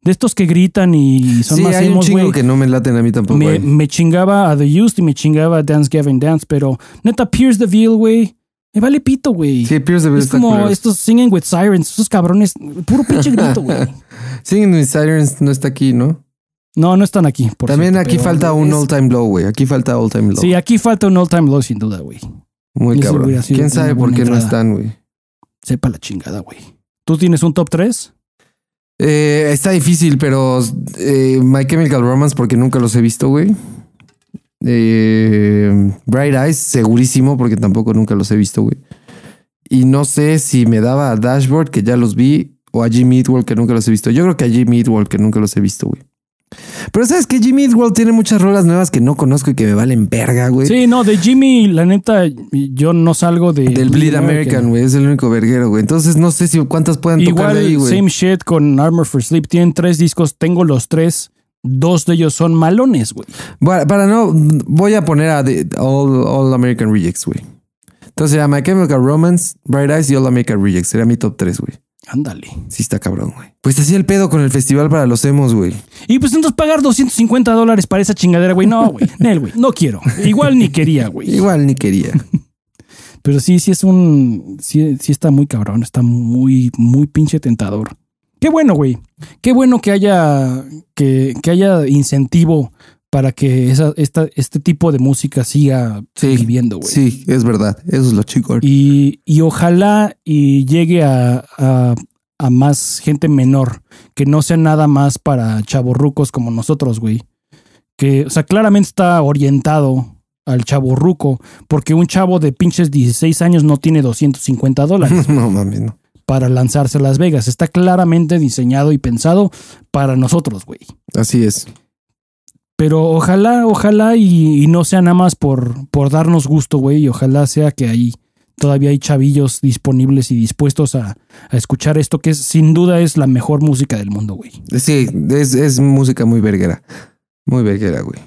De estos que gritan y son sí, más hay un emos, chingo güey. que no me laten a mí tampoco. Me, chingaba a The Used y me chingaba a Dance Gavin Dance, pero neta, Pierce the Veil, güey. Me vale pito, güey. Sí, Pierce the Veil es está como estos Singing with Sirens, esos cabrones, puro pinche grito, güey. Singing with Sirens no está aquí, ¿no? No, no están aquí. Por También cierto, aquí falta un es- all time low, güey. Aquí falta all time low. Sí, aquí falta un all time low, sin duda, güey. Muy ese cabrón. ¿Quién sabe por qué no están, güey? Sepa la chingada, güey. ¿Tú tienes un top 3? Eh, está difícil, pero eh, My Chemical Romance porque nunca los he visto, güey. Eh, Bright Eyes, segurísimo, porque tampoco nunca los he visto, güey. Y no sé si me daba a Dashboard, que ya los vi, o a Jimmy Eat World, que nunca los he visto. Yo creo que a Jimmy Eat World, que nunca los he visto, güey. Pero sabes que Jimmy Eat World tiene muchas rolas nuevas que no conozco y que me valen verga, güey. Sí, no, de Jimmy, la neta, yo no salgo de. Del Bleed American, güey. Es el único verguero, güey. Entonces no sé si cuántas pueden tocar Igual, de ahí, güey. same shit con Armor for Sleep. Tienen tres discos, tengo los tres. Dos de ellos son malones, güey. Para, para no, voy a poner a The- All, All American Rejects, güey. Entonces, a My Chemical Romance, Bright Eyes y All American Rejects. Sería mi top 3, güey. Ándale. Sí está cabrón, güey. Pues así el pedo con el festival para los emos, güey. Y pues entonces pagar 250 dólares para esa chingadera, güey. No, güey. Nel, güey. No quiero. Igual ni quería, güey. Igual ni quería. Pero sí, sí es un. Sí, sí está muy cabrón. Está muy, muy pinche tentador. Qué bueno, güey. Qué bueno que haya. Que, que haya incentivo para que esa, esta, este tipo de música siga Sí. viviendo, güey. Sí, es verdad. Eso es lo chico. Y, y ojalá y llegue a, a- a más gente menor, que no sea nada más para chavorrucos como nosotros, güey. Que, o sea, claramente está orientado al chavorruco, porque un chavo de pinches 16 años no tiene 250 dólares no mames, no. para lanzarse a Las Vegas. Está claramente diseñado y pensado para nosotros, güey. Así es. Pero ojalá, ojalá y, y no sea nada más por, por darnos gusto, güey. Y ojalá sea que ahí todavía hay chavillos disponibles y dispuestos a, a escuchar esto, que es, sin duda es la mejor música del mundo, güey. Sí, es, es música muy verguera. Muy verguera, güey.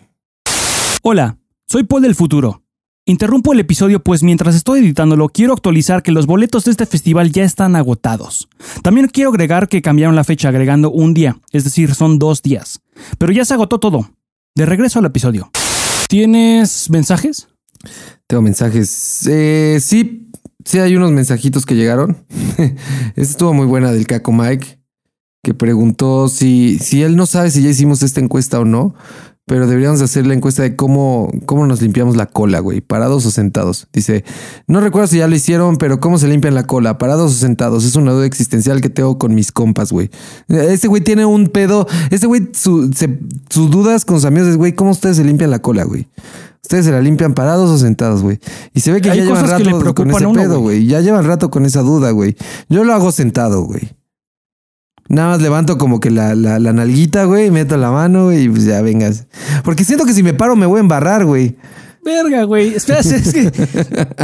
Hola, soy Paul del futuro. Interrumpo el episodio pues mientras estoy editándolo quiero actualizar que los boletos de este festival ya están agotados. También quiero agregar que cambiaron la fecha agregando un día, es decir, son dos días. Pero ya se agotó todo. De regreso al episodio. ¿Tienes mensajes? Tengo mensajes. Eh, sí, sí hay unos mensajitos que llegaron. Estuvo muy buena del Caco Mike, que preguntó si, si él no sabe si ya hicimos esta encuesta o no, pero deberíamos de hacer la encuesta de cómo, cómo nos limpiamos la cola, güey, parados o sentados. Dice, no recuerdo si ya lo hicieron, pero cómo se limpian la cola, parados o sentados. Es una duda existencial que tengo con mis compas, güey. Este güey tiene un pedo. Este güey, su- sus dudas con sus amigos es, güey, ¿cómo ustedes se limpian la cola, güey? Ustedes se la limpian parados o sentados, güey. Y se ve que Hay ya llevan que rato con ese uno, pedo, güey. güey. Ya llevan rato con esa duda, güey. Yo lo hago sentado, güey. Nada más levanto como que la, la, la nalguita, güey, meto la mano güey, y pues ya vengas. Porque siento que si me paro me voy a embarrar, güey. Verga, güey. Espera, es que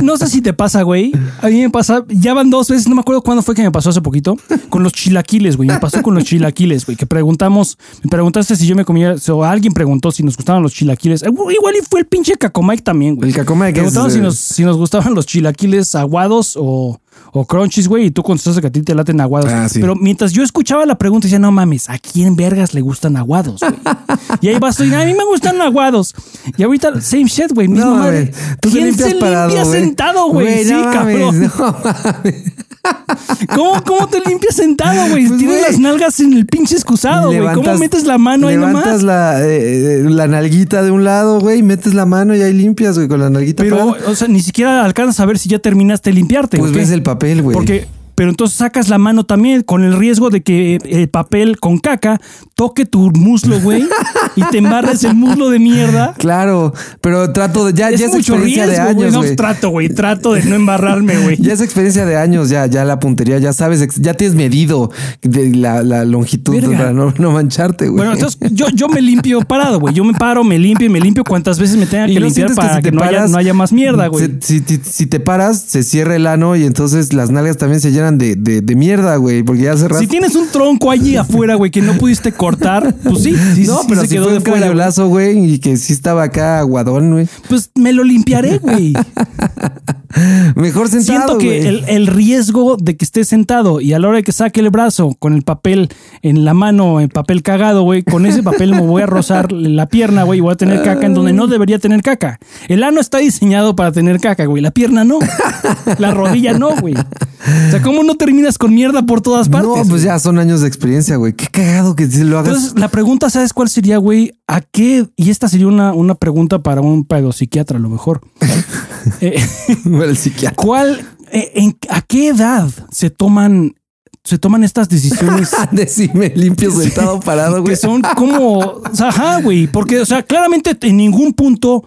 no sé si te pasa, güey. A mí me pasa, ya van dos veces, no me acuerdo cuándo fue que me pasó hace poquito, con los chilaquiles, güey. Me pasó con los chilaquiles, güey, que preguntamos, me preguntaste si yo me comía, o alguien preguntó si nos gustaban los chilaquiles. Eh, Igual y fue el pinche Cacomike también, güey. El cacoma que es... Si eh, nos, si nos gustaban los chilaquiles aguados o, o crunchies, güey, y tú contestaste que a ti te laten aguados. Ah, sí. Pero mientras yo escuchaba la pregunta, decía, no mames, ¿a quién vergas le gustan aguados, y ahí vas tú, y, a mí me gustan aguados. Y ahorita, same shit, güey, misma No, madre. Tú ¿Quién se parado, limpia sentado, güey? Sí, no mames, cabrón. no mames. ¿Cómo, ¿Cómo te limpias sentado, güey? Pues, Tienes las nalgas en el pinche excusado, güey. ¿Cómo Levantas- metes la mano ahí Levantas nomás? la, eh, eh, la nalguita de un lado, güey, metes la mano y ahí limpias, güey, con la nalguita Pero, o sea, ni siquiera alcanzas a ver si ya terminaste de limpiarte. Pues ves el papel, güey. Porque, pero entonces sacas la mano también con el riesgo de que el papel con caca toque tu muslo, güey, y te embarres el muslo de mierda. Claro, pero trato de... Ya, es ya es mucho experiencia riesgo, de güey. años, No, güey. trato, güey. Trato de no embarrarme, güey. Ya es experiencia de años, ya, ya la puntería, ya sabes, ya tienes medido de la, la longitud Verga. para no, no mancharte, güey. Bueno, entonces yo, yo me limpio parado, güey. Yo me paro, me limpio y me limpio cuantas veces me tenga ¿Y que no limpiar para si que, no, haya, paras, no haya más mierda, güey. si- si te paras, se cierra el ano y entonces las nalgas también se llenan de, de, de mierda, güey, porque ya cerraste. Si tienes un tronco allí afuera, güey, que no pudiste cortar, pues sí, sí, no, sí pero se si quedó fue de un fuera, güey, y que sí estaba acá aguadón, güey. Pues me lo limpiaré, güey. Mejor sentado, Siento que el, el riesgo de que esté sentado y a la hora de que saque el brazo con el papel en la mano, el papel cagado, güey, con ese papel me voy a rozar la pierna, güey, y voy a tener caca en donde no debería tener caca. El ano está diseñado para tener caca, güey, la pierna no. La rodilla no, güey. O sea, ¿cómo no terminas con mierda por todas partes? No, pues ya son años de experiencia, güey. Qué cagado que lo hagas. Entonces, la pregunta, ¿sabes cuál sería, güey? ¿A qué? Y esta sería una, una pregunta para un pedopsiquiatra, a lo mejor. Eh, el psiquiatra. ¿Cuál, eh, en, a qué edad se toman, se toman estas decisiones De si me limpio sentado parado, güey. que son como, o sea, ajá, güey, porque, o sea, claramente en ningún punto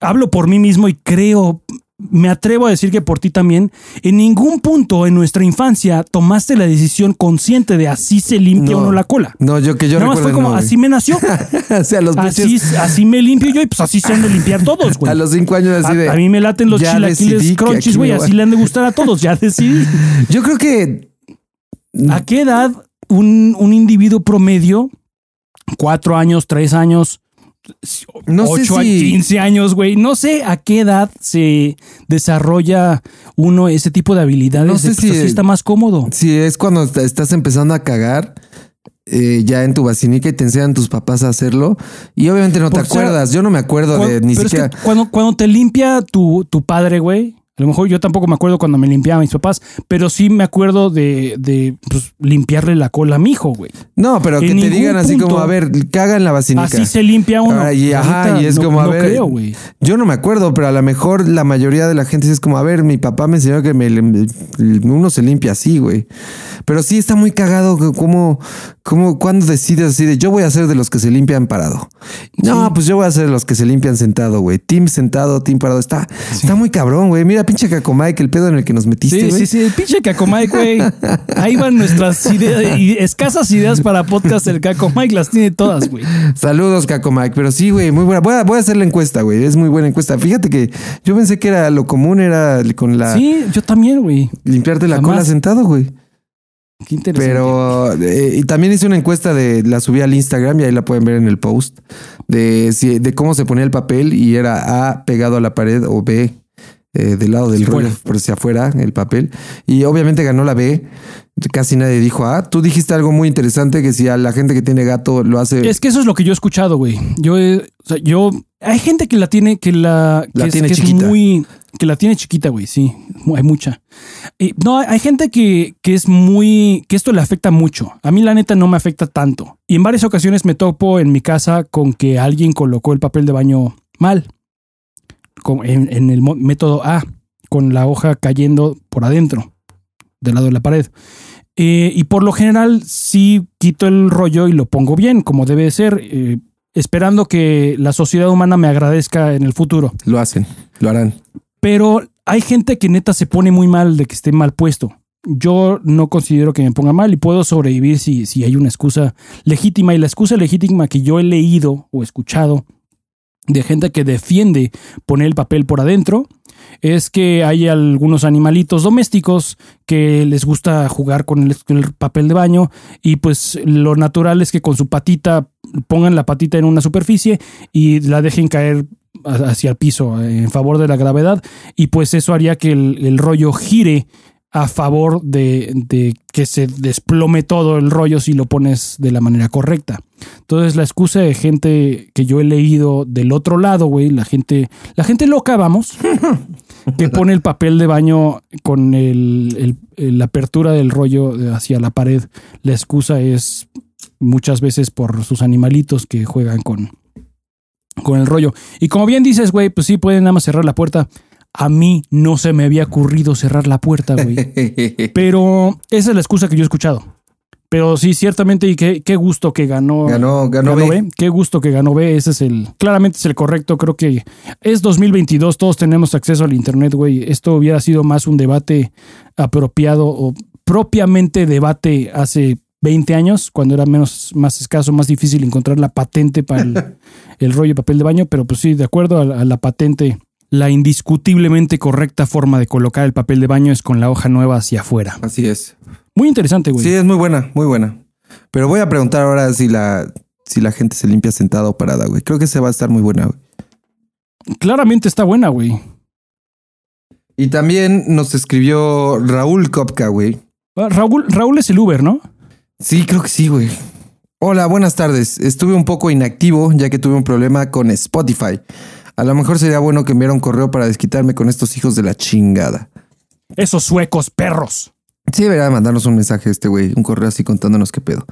hablo por mí mismo y creo, me atrevo a decir que por ti también, en ningún punto en nuestra infancia tomaste la decisión consciente de así se limpia No. uno la cola. No, yo que yo Nada más fue como, no, así me nació. o sea, a los Así, me limpio yo y pues así se han de limpiar todos, güey. A los cinco años así de. A, a mí me laten los chilaquiles crunchies, güey. Así le han de gustar a todos. Ya decidí. Yo creo que. ¿A qué edad un, un individuo promedio, cuatro años, tres años, No sé 8 a si- 15 años, güey. No sé a qué edad se desarrolla uno ese tipo de habilidades. No de, sé pues, si- así está más cómodo. Si es cuando est- estás empezando a cagar eh, ya en tu vacinica y te enseñan tus papás a hacerlo. Y obviamente no te sea, acuerdas. Yo no me acuerdo Cuando- de ni es siquiera. que cuando, cuando te limpia tu, tu padre, güey. A lo mejor yo tampoco me acuerdo cuando me limpiaba mis papás, pero sí me acuerdo de, de pues, limpiarle la cola a mi hijo, güey. No, pero en que te digan así punto- como, a ver, caga en la vacinica. Así se limpia uno. Ah, y, ajá, y es no- como, a no ver, creo, yo no me acuerdo, pero a lo mejor la mayoría de la gente es como, a ver, mi papá me enseñó que me, uno se limpia así, güey. Pero sí está muy cagado, como, como cuando decides así de, yo voy a ser de los que se limpian parado. No, Sí. pues yo voy a ser de los que se limpian sentado, güey. Team sentado, team parado. Está, está muy cabrón, güey. Mira, pinche Cacomay, que el pedo en el que nos metiste, Sí, güey. sí, sí, el pinche Cacomike, güey. Ahí van nuestras ideas y escasas ideas para podcast. El Cacomike las tiene todas, güey. Saludos, Caco Mike. Pero sí, güey, muy buena. Voy a, voy a hacer la encuesta, güey. Es muy buena encuesta. Fíjate que yo pensé que era lo común, era con la Sí, yo también, güey. limpiarte la Jamás. cola sentado, güey. Qué interesante. Pero eh, y también hice una encuesta de la subí al Instagram y ahí la pueden ver en el post de de cómo se ponía el papel y era A pegado a la pared o B eh, del lado del rollo por hacia afuera el papel y obviamente ganó la B. Casi nadie dijo A. Tú dijiste algo muy interesante que si a la gente que tiene gato lo hace Es que eso es lo que yo he escuchado, güey. Yo, o sea, yo, hay gente que la tiene, que la, La que es- tiene que es chiquita. muy, que la tiene chiquita, güey. Sí, hay mucha. Y, no, hay gente que, que es muy, que esto le afecta mucho. A mí la neta no me afecta tanto. Y en varias ocasiones me topo en mi casa con que alguien colocó el papel de baño mal, en, en el método A, con la hoja cayendo por adentro, del lado de la pared. Eh, y por lo general sí quito el rollo y lo pongo bien, como debe de ser, eh, esperando que la sociedad humana me agradezca en el futuro. lo hacen, lo harán. Pero hay gente que neta se pone muy mal de que esté mal puesto. Yo no considero que me ponga mal y puedo sobrevivir si, si hay una excusa legítima. Y la excusa legítima que yo he leído o escuchado de gente que defiende poner el papel por adentro es que hay algunos animalitos domésticos que les gusta jugar con el, papel de baño y pues lo natural es que con su patita pongan la patita en una superficie y la dejen caer hacia el piso en favor de la gravedad y pues eso haría que el rollo gire a favor de, de que se desplome todo el rollo si lo pones de la manera correcta. Entonces la excusa de gente que yo he leído del otro lado, güey, la gente, la gente loca, vamos, que pone el papel de baño con el, la apertura del rollo hacia la pared. La excusa es muchas veces por sus animalitos que juegan con, con el rollo. Y como bien dices, güey, pues sí, pueden nada más cerrar la puerta. A mí no se me había ocurrido cerrar la puerta, güey. Pero esa es la excusa que yo he escuchado. Pero sí, ciertamente, y qué, qué gusto que ganó. Ganó, ganó, B. Qué gusto que ganó B. Ese es el. Claramente es el correcto. Creo que es 2022. Todos tenemos acceso al Internet, güey. Esto hubiera sido más un debate apropiado o propiamente debate hace 20 años, cuando era menos, más escaso, más difícil encontrar la patente para el, el rollo de papel de baño. Pero pues sí, de acuerdo a la patente, la indiscutiblemente correcta forma de colocar el papel de baño es con la hoja nueva hacia afuera. Así es. Muy interesante, güey. Sí, es muy buena, muy buena. Pero voy a preguntar ahora si la, si la gente se limpia sentada o parada, güey. Creo que se va a estar muy buena, güey. Claramente está buena, güey. Y también nos escribió Raúl Kopka, güey. Ah, Raúl, Raúl es el Uber, ¿no? Sí, creo que sí, güey. Hola, buenas tardes. Estuve un poco inactivo ya que tuve un problema con Spotify. A lo mejor sería bueno que enviara un correo para desquitarme con estos hijos de la chingada. Esos suecos perros. Sí, debería mandarnos un mensaje este güey, un correo así contándonos qué pedo.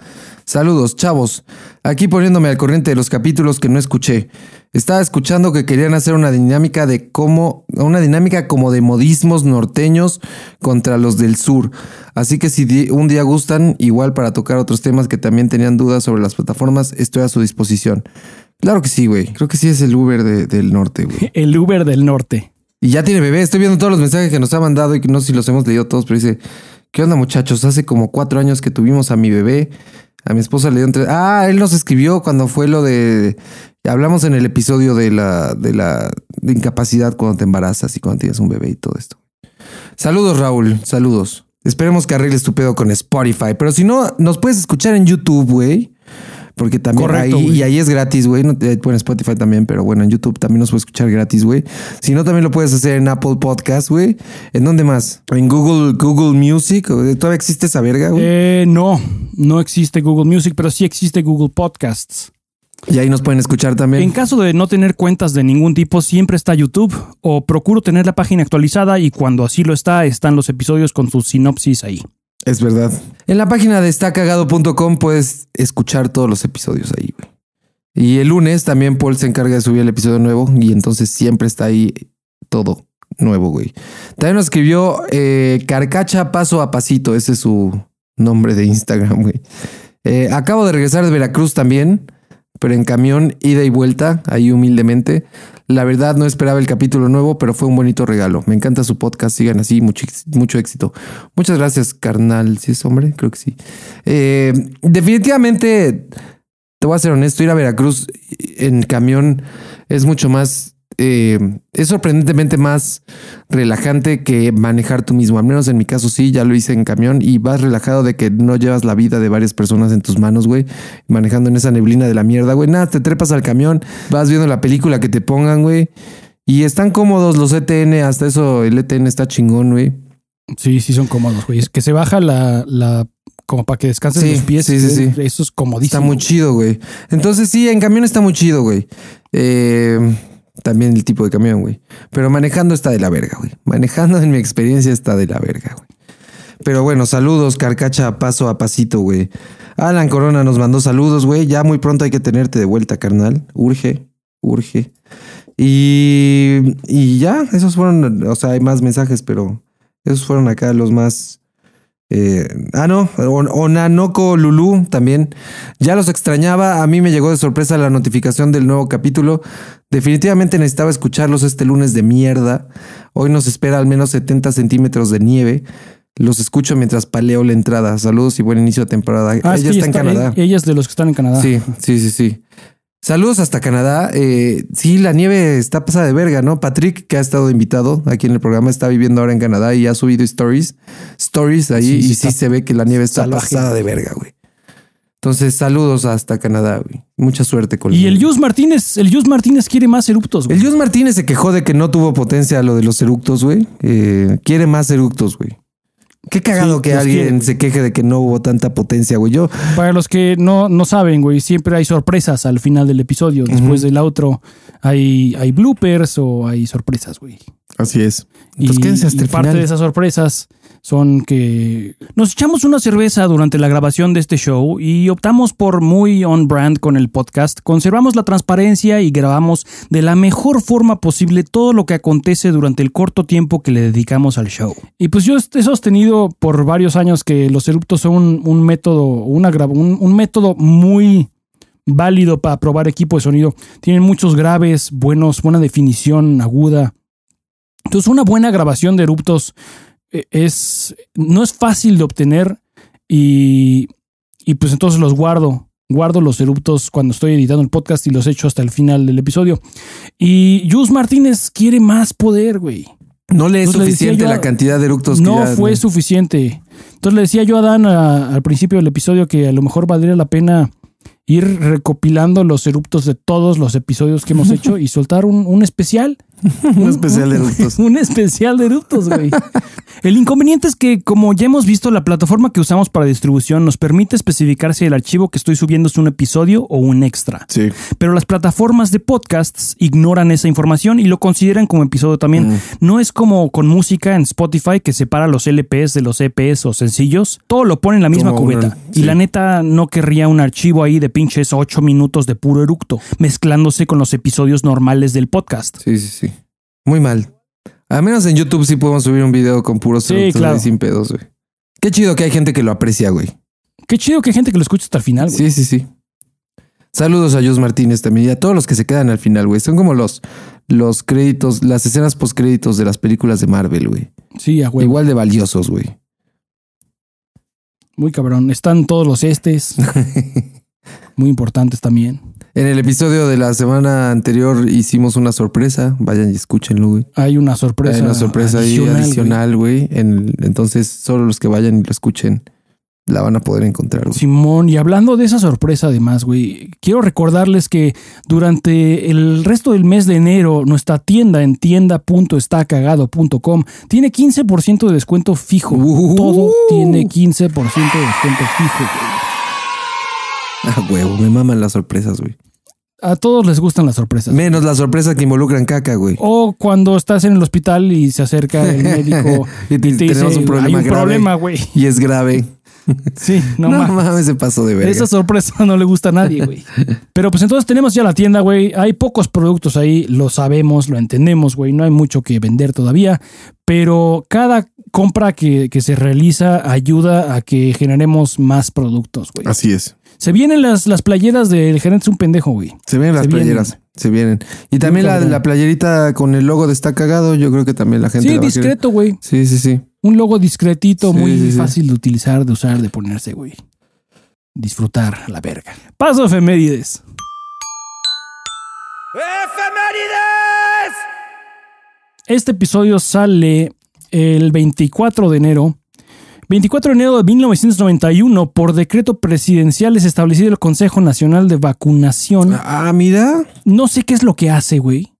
Saludos, chavos. Aquí poniéndome al corriente de los capítulos que no escuché. Estaba escuchando que querían hacer una dinámica de cómo, una dinámica como de modismos norteños contra los del sur. Así que si un día gustan, igual para tocar otros temas que también tenían dudas sobre las plataformas, estoy a su disposición. Claro que sí, güey. Creo que sí es el Uber de- del norte, güey. El Uber del norte. Y ya tiene bebé. Estoy viendo todos los mensajes que nos ha mandado y que no sé si los hemos leído todos, pero dice, ¿qué onda muchachos? Hace como cuatro años que tuvimos a mi bebé. A mi esposa le dio entre... Ah, él nos escribió cuando fue lo de... Hablamos en el episodio de la, de la de incapacidad cuando te embarazas y cuando tienes un bebé y todo esto. Saludos, Raúl. Saludos. Esperemos que arregles tu pedo con Spotify. Pero si no, nos puedes escuchar en YouTube, güey. Porque también Correcto, ahí, güey. y ahí es gratis, güey. No, eh, bueno, Spotify también, pero bueno, en YouTube también nos puedes escuchar gratis, güey. Si no, también lo puedes hacer en Apple Podcast, güey. ¿En dónde más? En Google, Google Music. ¿O ¿Todavía existe esa verga, güey? Eh, no, no existe Google Music, pero sí existe Google Podcasts. y ahí nos pueden escuchar también. En caso de no tener cuentas de ningún tipo, siempre está YouTube o procuro tener la página actualizada y cuando así lo está, están los episodios con su sinopsis ahí. Es verdad. En la página de estacagado.com puedes escuchar todos los episodios ahí, güey. Y el lunes también Paul se encarga de subir el episodio nuevo y entonces siempre está ahí todo nuevo, güey. También nos escribió eh, Carcacha Paso a Pasito, ese es su nombre de Instagram, güey. Eh, acabo de regresar de Veracruz también, pero en camión, ida y vuelta, ahí humildemente. La verdad no esperaba el capítulo nuevo, pero fue un bonito regalo. Me encanta su podcast, sigan así, mucho, mucho éxito. Muchas gracias, carnal. ¿Sí es hombre? Creo que sí. Eh, definitivamente, te voy a ser honesto, ir a Veracruz en camión es mucho más, eh, es sorprendentemente más relajante que manejar tú mismo. Al menos en mi caso sí, ya lo hice en camión y vas relajado de que no llevas la vida de varias personas en tus manos, güey, manejando en esa neblina de la mierda, güey. Nada, te trepas al camión, vas viendo la película que te pongan, güey. Y están cómodos los ETN, hasta eso el ETN está chingón, güey. Sí, sí son cómodos, güey. Es que se baja la, la como para que descansen Sí, los pies. sí, sí, sí. Eso es comodísimo. Está muy chido, güey. Entonces sí, en camión está muy chido, güey. Eh, también el tipo de camión, güey. Pero manejando está de la verga, güey. Manejando en mi experiencia está de la verga, güey. Pero bueno, saludos, carcacha, paso a pasito, güey. Alan Corona nos mandó saludos, güey. Ya muy pronto hay que tenerte de vuelta, carnal. Urge, urge. Y, y ya, esos fueron, o sea, hay más mensajes, pero esos fueron acá los más... eh, ah, no, On- Onanoko Lulu también. Ya los extrañaba. A mí me llegó de sorpresa la notificación del nuevo capítulo. Definitivamente necesitaba escucharlos este lunes de mierda. Hoy nos espera al menos 70 centímetros de nieve. Los escucho mientras paleo la entrada. Saludos y buen inicio de temporada. Ah, Ella que está en Canadá. Ella es de los que están en Canadá. Sí, sí, sí, sí. Saludos hasta Canadá. Eh, sí, la nieve está pasada de verga, ¿no? Patrick, que ha estado invitado aquí en el programa, está viviendo ahora en Canadá y ha subido stories, stories ahí Sí, sí y sí se ve que la nieve está salvaje. pasada de verga, güey. Entonces, saludos hasta Canadá, güey. Mucha suerte con Y el. Yus Martínez, el Yus Martínez quiere más eruptos, güey. El Jus Martínez se quejó de que no tuvo potencia lo de los eructos, güey. Eh, quiere más eructos, güey. Qué cagado Sí, que alguien se queje de que no hubo tanta potencia, güey. Yo, Para los que no, no saben, güey, siempre hay sorpresas al final del episodio. Después del outro hay, hay bloopers o hay sorpresas, güey. así es. Y, Entonces, quédense hasta y el parte final. de esas sorpresas son que nos echamos una cerveza durante la grabación de este show y optamos por muy on brand con el podcast. Conservamos la transparencia y grabamos de la mejor forma posible todo lo que acontece durante el corto tiempo que le dedicamos al show. Y pues yo he sostenido por varios años que los eruptos son un, método, una, un, un método muy válido para probar equipo de sonido. Tienen muchos graves, buenos, buena definición aguda. Entonces, una buena grabación de eruptos es no es fácil de obtener y, y pues entonces los guardo. Guardo los eruptos cuando estoy editando el podcast y los echo hasta el final del episodio. Y Jus Martínez quiere más poder, güey. No le es suficiente yo la cantidad de eructos que No ya- fue suficiente. Entonces le decía yo a Dan a- al principio del episodio que a lo mejor valdría la pena ir recopilando los eruptos de todos los episodios que hemos hecho y soltar un, un especial. Un especial de eructos. Un especial de eruptos, güey. El inconveniente es que, como ya hemos visto, la plataforma que usamos para distribución nos permite especificar si el archivo que estoy subiendo es un episodio o un extra. Sí. Pero las plataformas de podcasts ignoran esa información y lo consideran como episodio también. Mm. No es como con música en Spotify que separa los LPs de los EPs o sencillos. Todo lo pone en la misma Como cubeta. una- Y la neta no querría un archivo ahí de pinches 8 minutos de puro eructo, mezclándose con los episodios normales del podcast. Sí, sí, sí. Muy mal. Al menos en YouTube sí podemos subir un video con puros Sí, claro. sin pedos, güey. Qué chido que hay gente que lo aprecia, güey. Qué chido que hay gente que lo escucha hasta el final, güey. Sí, sí, sí. Saludos a Jus Martínez también y a todos los que se quedan al final, güey. Son como los, los créditos, las escenas postcréditos de las películas de Marvel, güey. Sí, a huevo. Igual de valiosos, güey. Muy cabrón. Están todos los estes. muy importantes también. En el episodio de la semana anterior hicimos una sorpresa. Vayan y escúchenlo, güey. Hay una sorpresa. Hay una sorpresa ahí adicional, güey. adicional, güey. En- Entonces, solo los que vayan y lo escuchen la van a poder encontrar. güey. Simón, y hablando de esa sorpresa además, güey, quiero recordarles que durante el resto del mes de enero nuestra tienda en tienda.estacagado.com tiene 15% de descuento fijo. Uh. Todo tiene 15% de descuento fijo. güey. Ah, huevo, me maman las sorpresas, güey. A todos les gustan las sorpresas. Menos las sorpresas que involucran caca, güey. O cuando estás en el hospital y se acerca el médico Y y te- dice, tenemos un problema hay un grave". problema, güey. Y es grave. Sí, no, No, mames. mames, se pasó de verga. Esa sorpresa no le gusta a nadie, güey. Pero pues entonces tenemos ya la tienda, güey. Hay pocos productos ahí, lo sabemos, lo entendemos, güey. No hay mucho que vender todavía. Pero cada compra que, que se realiza ayuda a que generemos más productos, güey. Así es. Se vienen las, las playeras del gerente es un pendejo, güey. Se vienen las Se vienen. playeras. Se vienen. Y también la, la playerita con el logo de está cagado. Yo creo que también la gente. Sí, la discreto, güey. Sí, sí, sí. Un logo discretito, Sí, muy sí, sí. fácil de utilizar, de usar, de ponerse, güey. Disfrutar a la verga. Paso efemérides. Este episodio sale el 24 de enero. 24 de enero de 1991, por decreto presidencial es establecido el Consejo Nacional de Vacunación. Ah, mira. No sé qué es lo que hace, güey.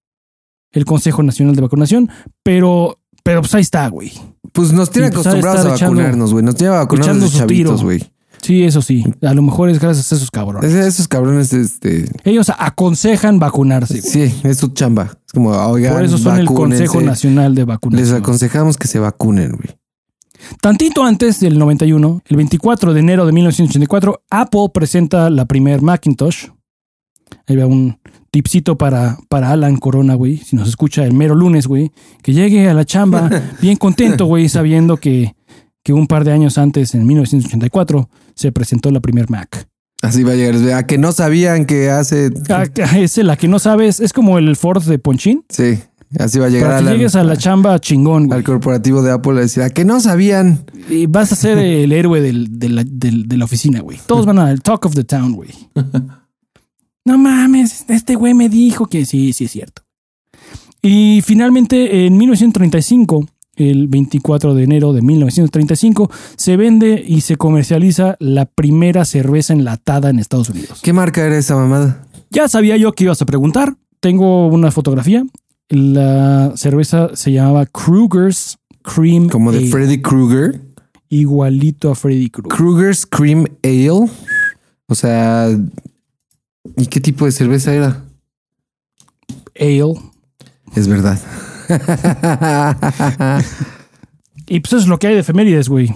El Consejo Nacional de Vacunación, pero, pero pues ahí está, güey. Pues nos tiene Y pues acostumbrados a echando- vacunarnos, güey. Nos tiene vacunarnos su tiro. chavitos, güey. Sí, eso sí. A lo mejor es gracias a esos cabrones. Es- Esos cabrones, este. Ellos aconsejan vacunarse. Sí, es su chamba. Es como, oigan, Por eso son el. Consejo Nacional de Les Vacunación. aconsejamos que se vacunen, güey. Tantito antes del 91, el 24 de enero de 1984, Apple presenta la primer Macintosh. Ahí va un tipcito para, para Alan Corona, güey. Si nos escucha el mero lunes, güey. Que llegue a la chamba bien contento, güey, sabiendo que, que un par de años antes, en 1984, se presentó la primer Mac. Así va a llegar. A que no sabían que hace. Ah, Es la que no sabes, es como el Ford de Ponchín. Sí, así va a llegar Para a que la- llegues a la chamba chingón, güey. al corporativo de Apple a decir, a que no sabían. Y vas a ser el héroe del- de, la, del- de la oficina, güey. Todos van al talk of the town, güey. No mames, este güey me dijo que sí, sí es cierto. Y finalmente, en 1935, el 24 de enero de 1935, se vende y se comercializa la primera cerveza enlatada en Estados Unidos. ¿Qué marca era esa mamada? Ya sabía yo que ibas a preguntar. Tengo una fotografía. La cerveza se llamaba Kruger's Cream Como de Ale. Freddy Krueger. Igualito a Freddy Krueger. Kruger's Cream Ale. O sea, ¿y qué tipo de cerveza era? Ale. Es verdad. Y pues eso es lo que hay de efemérides, güey.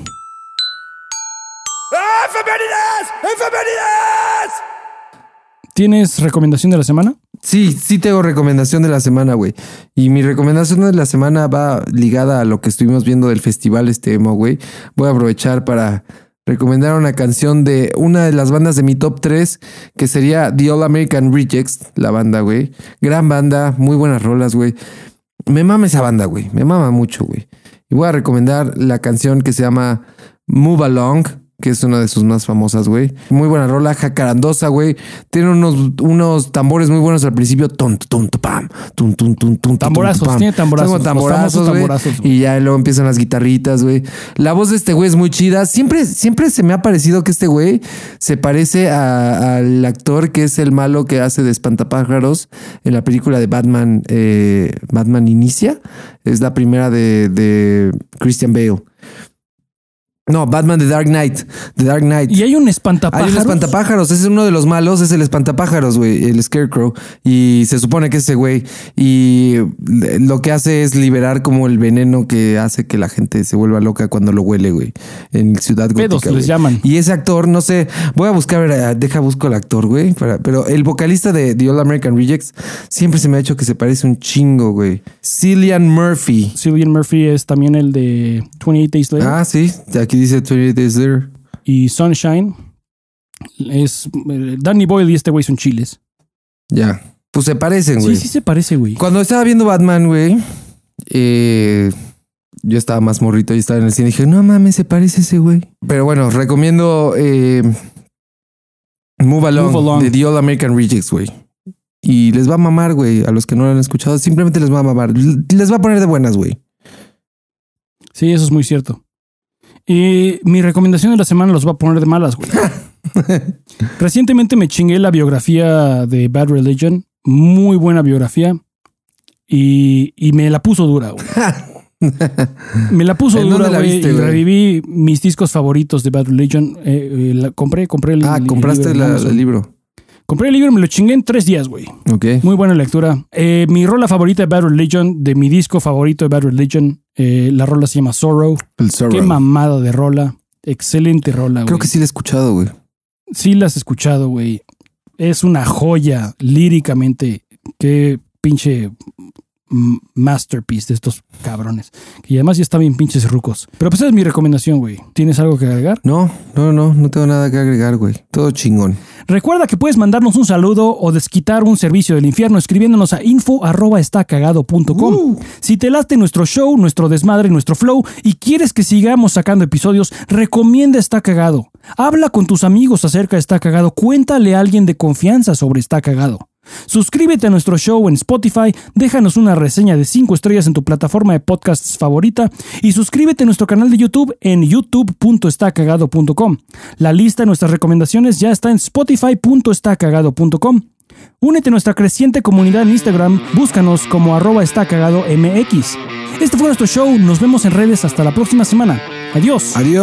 ¿Tienes recomendación de la semana? Sí, sí tengo recomendación de la semana, güey. Y mi recomendación de la semana va ligada a lo que estuvimos viendo del festival este emo, güey. Voy a aprovechar para recomendar una canción de una de las bandas de mi top 3, que sería The All American Rejects, la banda, güey. Gran banda, muy buenas rolas, güey. Me mama esa banda, güey. Me mama mucho, güey. Y voy a recomendar la canción que se llama Move Along, que es una de sus más famosas, güey. Muy buena rola, jacarandosa, güey. Tiene unos, unos tambores muy buenos al principio. Tum, tum, pam. Tum, tum, tum, tum, Tamborazos, pam. tiene tamborazos, los tamborazos, güey. Y ya luego empiezan las guitarritas, güey. La voz de este güey es muy chida. Siempre, siempre se me ha parecido que este güey se parece a- al actor que es el malo que hace de espantapájaros en la película de Batman, eh, Batman Inicia. Es la primera de, de Christian Bale. No, Batman The Dark Knight. The Dark Knight. Y hay un espantapájaros. Hay un espantapájaros, ese es uno de los malos, es el espantapájaros, güey, el Scarecrow. Y se supone que es ese güey. Y lo que hace es liberar como el veneno que hace que la gente se vuelva loca cuando lo huele, güey. En Ciudad Gótica. Pedos les llaman. Y ese actor, no sé, voy a buscar, eh, deja busco el actor, güey. pero el vocalista de The All American Rejects siempre se me ha hecho que se parece un chingo, güey. Cillian Murphy. Cillian Murphy es también el de 28 Days Later. Ah, sí, aquí dice 28 Days Later. Y Sunshine es. eh, Danny Boyle y este güey son chiles. Ya. Pues se parecen, Sí, güey. sí se parece, güey. Cuando estaba viendo Batman, güey, eh, yo estaba más morrito y estaba en el cine y dije, no mames, se parece ese güey. Pero bueno, recomiendo eh, Move, Along, Move Along. de The All American Rejects, güey. Y les va a mamar, güey, a los que no lo han escuchado. Simplemente les va a mamar. Les va a poner de buenas, güey. Sí, eso es muy cierto. Y mi recomendación de la semana los voy a poner de malas, güey. Recientemente me chingué la biografía de Bad Religion. Muy buena biografía. Y, y me la puso dura, güey. Me la puso ¿En dura, dónde la güey. viste, y güey? reviví mis discos favoritos de Bad Religion. Eh, eh, la- compré, compré el Ah, el compraste libro la- el libro. Compré el libro y me lo chingué en tres días, güey. Ok. Muy buena lectura. Eh, mi rola favorita de Bad Religion, de mi disco favorito de Bad Religion, eh, la rola se llama Sorrow. El Sorrow. Qué mamada de rola. Excelente rola, güey. Creo que sí la he escuchado, güey. Sí la has escuchado, güey. Es una joya líricamente. Qué pinche masterpiece de estos cabrones. Y además ya están bien pinches rucos. Pero pues esa es mi recomendación, güey. ¿Tienes algo que agregar? No, no, no, no tengo nada que agregar, güey. Todo chingón. Recuerda que puedes mandarnos un saludo o desquitar un servicio del infierno escribiéndonos a info@estacagado.com. Si te late nuestro show, nuestro desmadre, nuestro flow y quieres que sigamos sacando episodios, recomienda Está Cagado. Habla con tus amigos acerca de Está Cagado. Cuéntale a alguien de confianza sobre Está Cagado. Suscríbete a nuestro show en Spotify, déjanos una reseña de 5 estrellas en tu plataforma de podcasts favorita y suscríbete a nuestro canal de YouTube en youtube.estacagado.com. La lista de nuestras recomendaciones ya está en spotify.estacagado.com. Únete a nuestra creciente comunidad en Instagram, búscanos como arroba estacagado MX. Este fue nuestro show, nos vemos en redes hasta la próxima semana. Adiós. Adiós.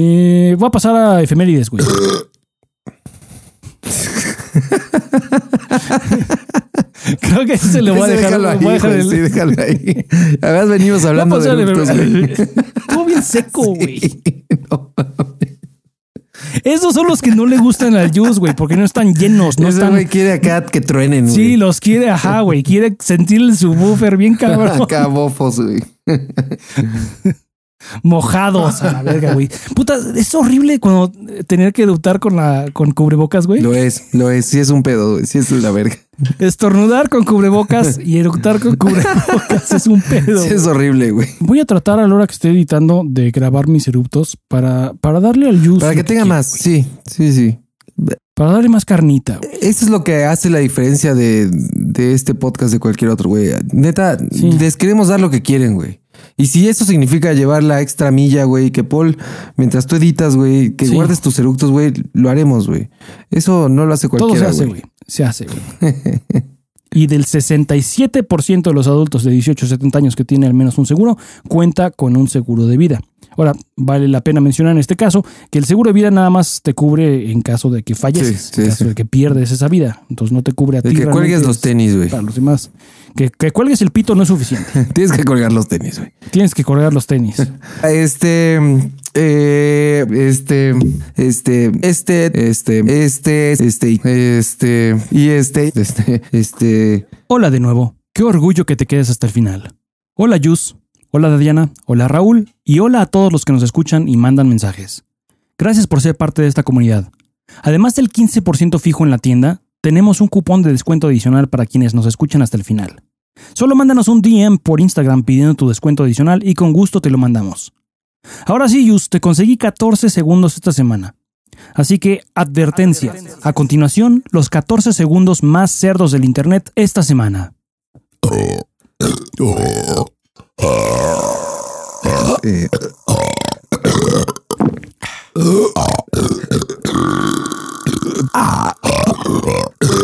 Eh, voy a pasar a efemérides, güey. Creo que ese lo voy a dejar. déjalo ahí, voy a dejar el- sí, déjalo ahí. Además venimos hablando de pasar al eructos, güey. Estuvo bien seco, güey. Sí, no. Esos son los que no le gustan al juice, güey, porque no están llenos, no Ese están. güey quiere acá que truenen, güey. Sí, los quiere, ajá, güey. Quiere sentir el subwoofer bien cabrón. Acá bofos, güey. Mojados a la verga, güey. Puta, es horrible cuando tener que eructar con la con cubrebocas, güey. Lo es, lo es. Sí es un pedo, güey. Sí es la verga. Estornudar con cubrebocas y eructar con cubrebocas es un pedo. Sí es horrible, güey. Voy a tratar a la hora que esté editando de grabar mis eruptos para, para darle al juice. Para que tenga más. Sí, sí, sí. Para darle más carnita. güey. Eso es lo que hace la diferencia de, de este podcast de cualquier otro, güey. Neta, Sí. les queremos dar lo que quieren, güey. Y si eso significa llevar la extra milla, güey, que Paul, mientras tú editas, güey, que Sí. guardes tus eructos, güey, lo haremos, güey. Eso no lo hace Todo se cualquiera, hace, güey. güey. Se hace, güey. Y del 67% de los adultos de 18 a 70 años que tiene al menos un seguro, cuenta con un seguro de vida. Ahora, vale la pena mencionar en este caso que el seguro de vida nada más te cubre en caso de que falleces, Sí, sí, en caso sí. de que pierdes esa vida. Entonces no te cubre a ti. De que realmente, cuelgues los tenis, güey. Para los demás. Que, que cuelgues el pito no es suficiente. Tienes que colgar los tenis, güey. Tienes que colgar los tenis. Este, eh, este, este, este, este, este, este, este, y este, este, este. Hola de nuevo. Qué orgullo que te quedes hasta el final. Hola Yus. Hola Diana. Hola Raúl. Y hola a todos los que nos escuchan y mandan mensajes. Gracias por ser parte de esta comunidad. Además del 15% fijo en la tienda, tenemos un cupón de descuento adicional para quienes nos escuchan hasta el final. Solo mándanos un DM por Instagram pidiendo tu descuento adicional y con gusto te lo mandamos. Ahora sí, Yus, te conseguí 14 segundos esta semana. Así que, advertencia. A continuación, los 14 segundos más cerdos del Internet esta semana. Ah.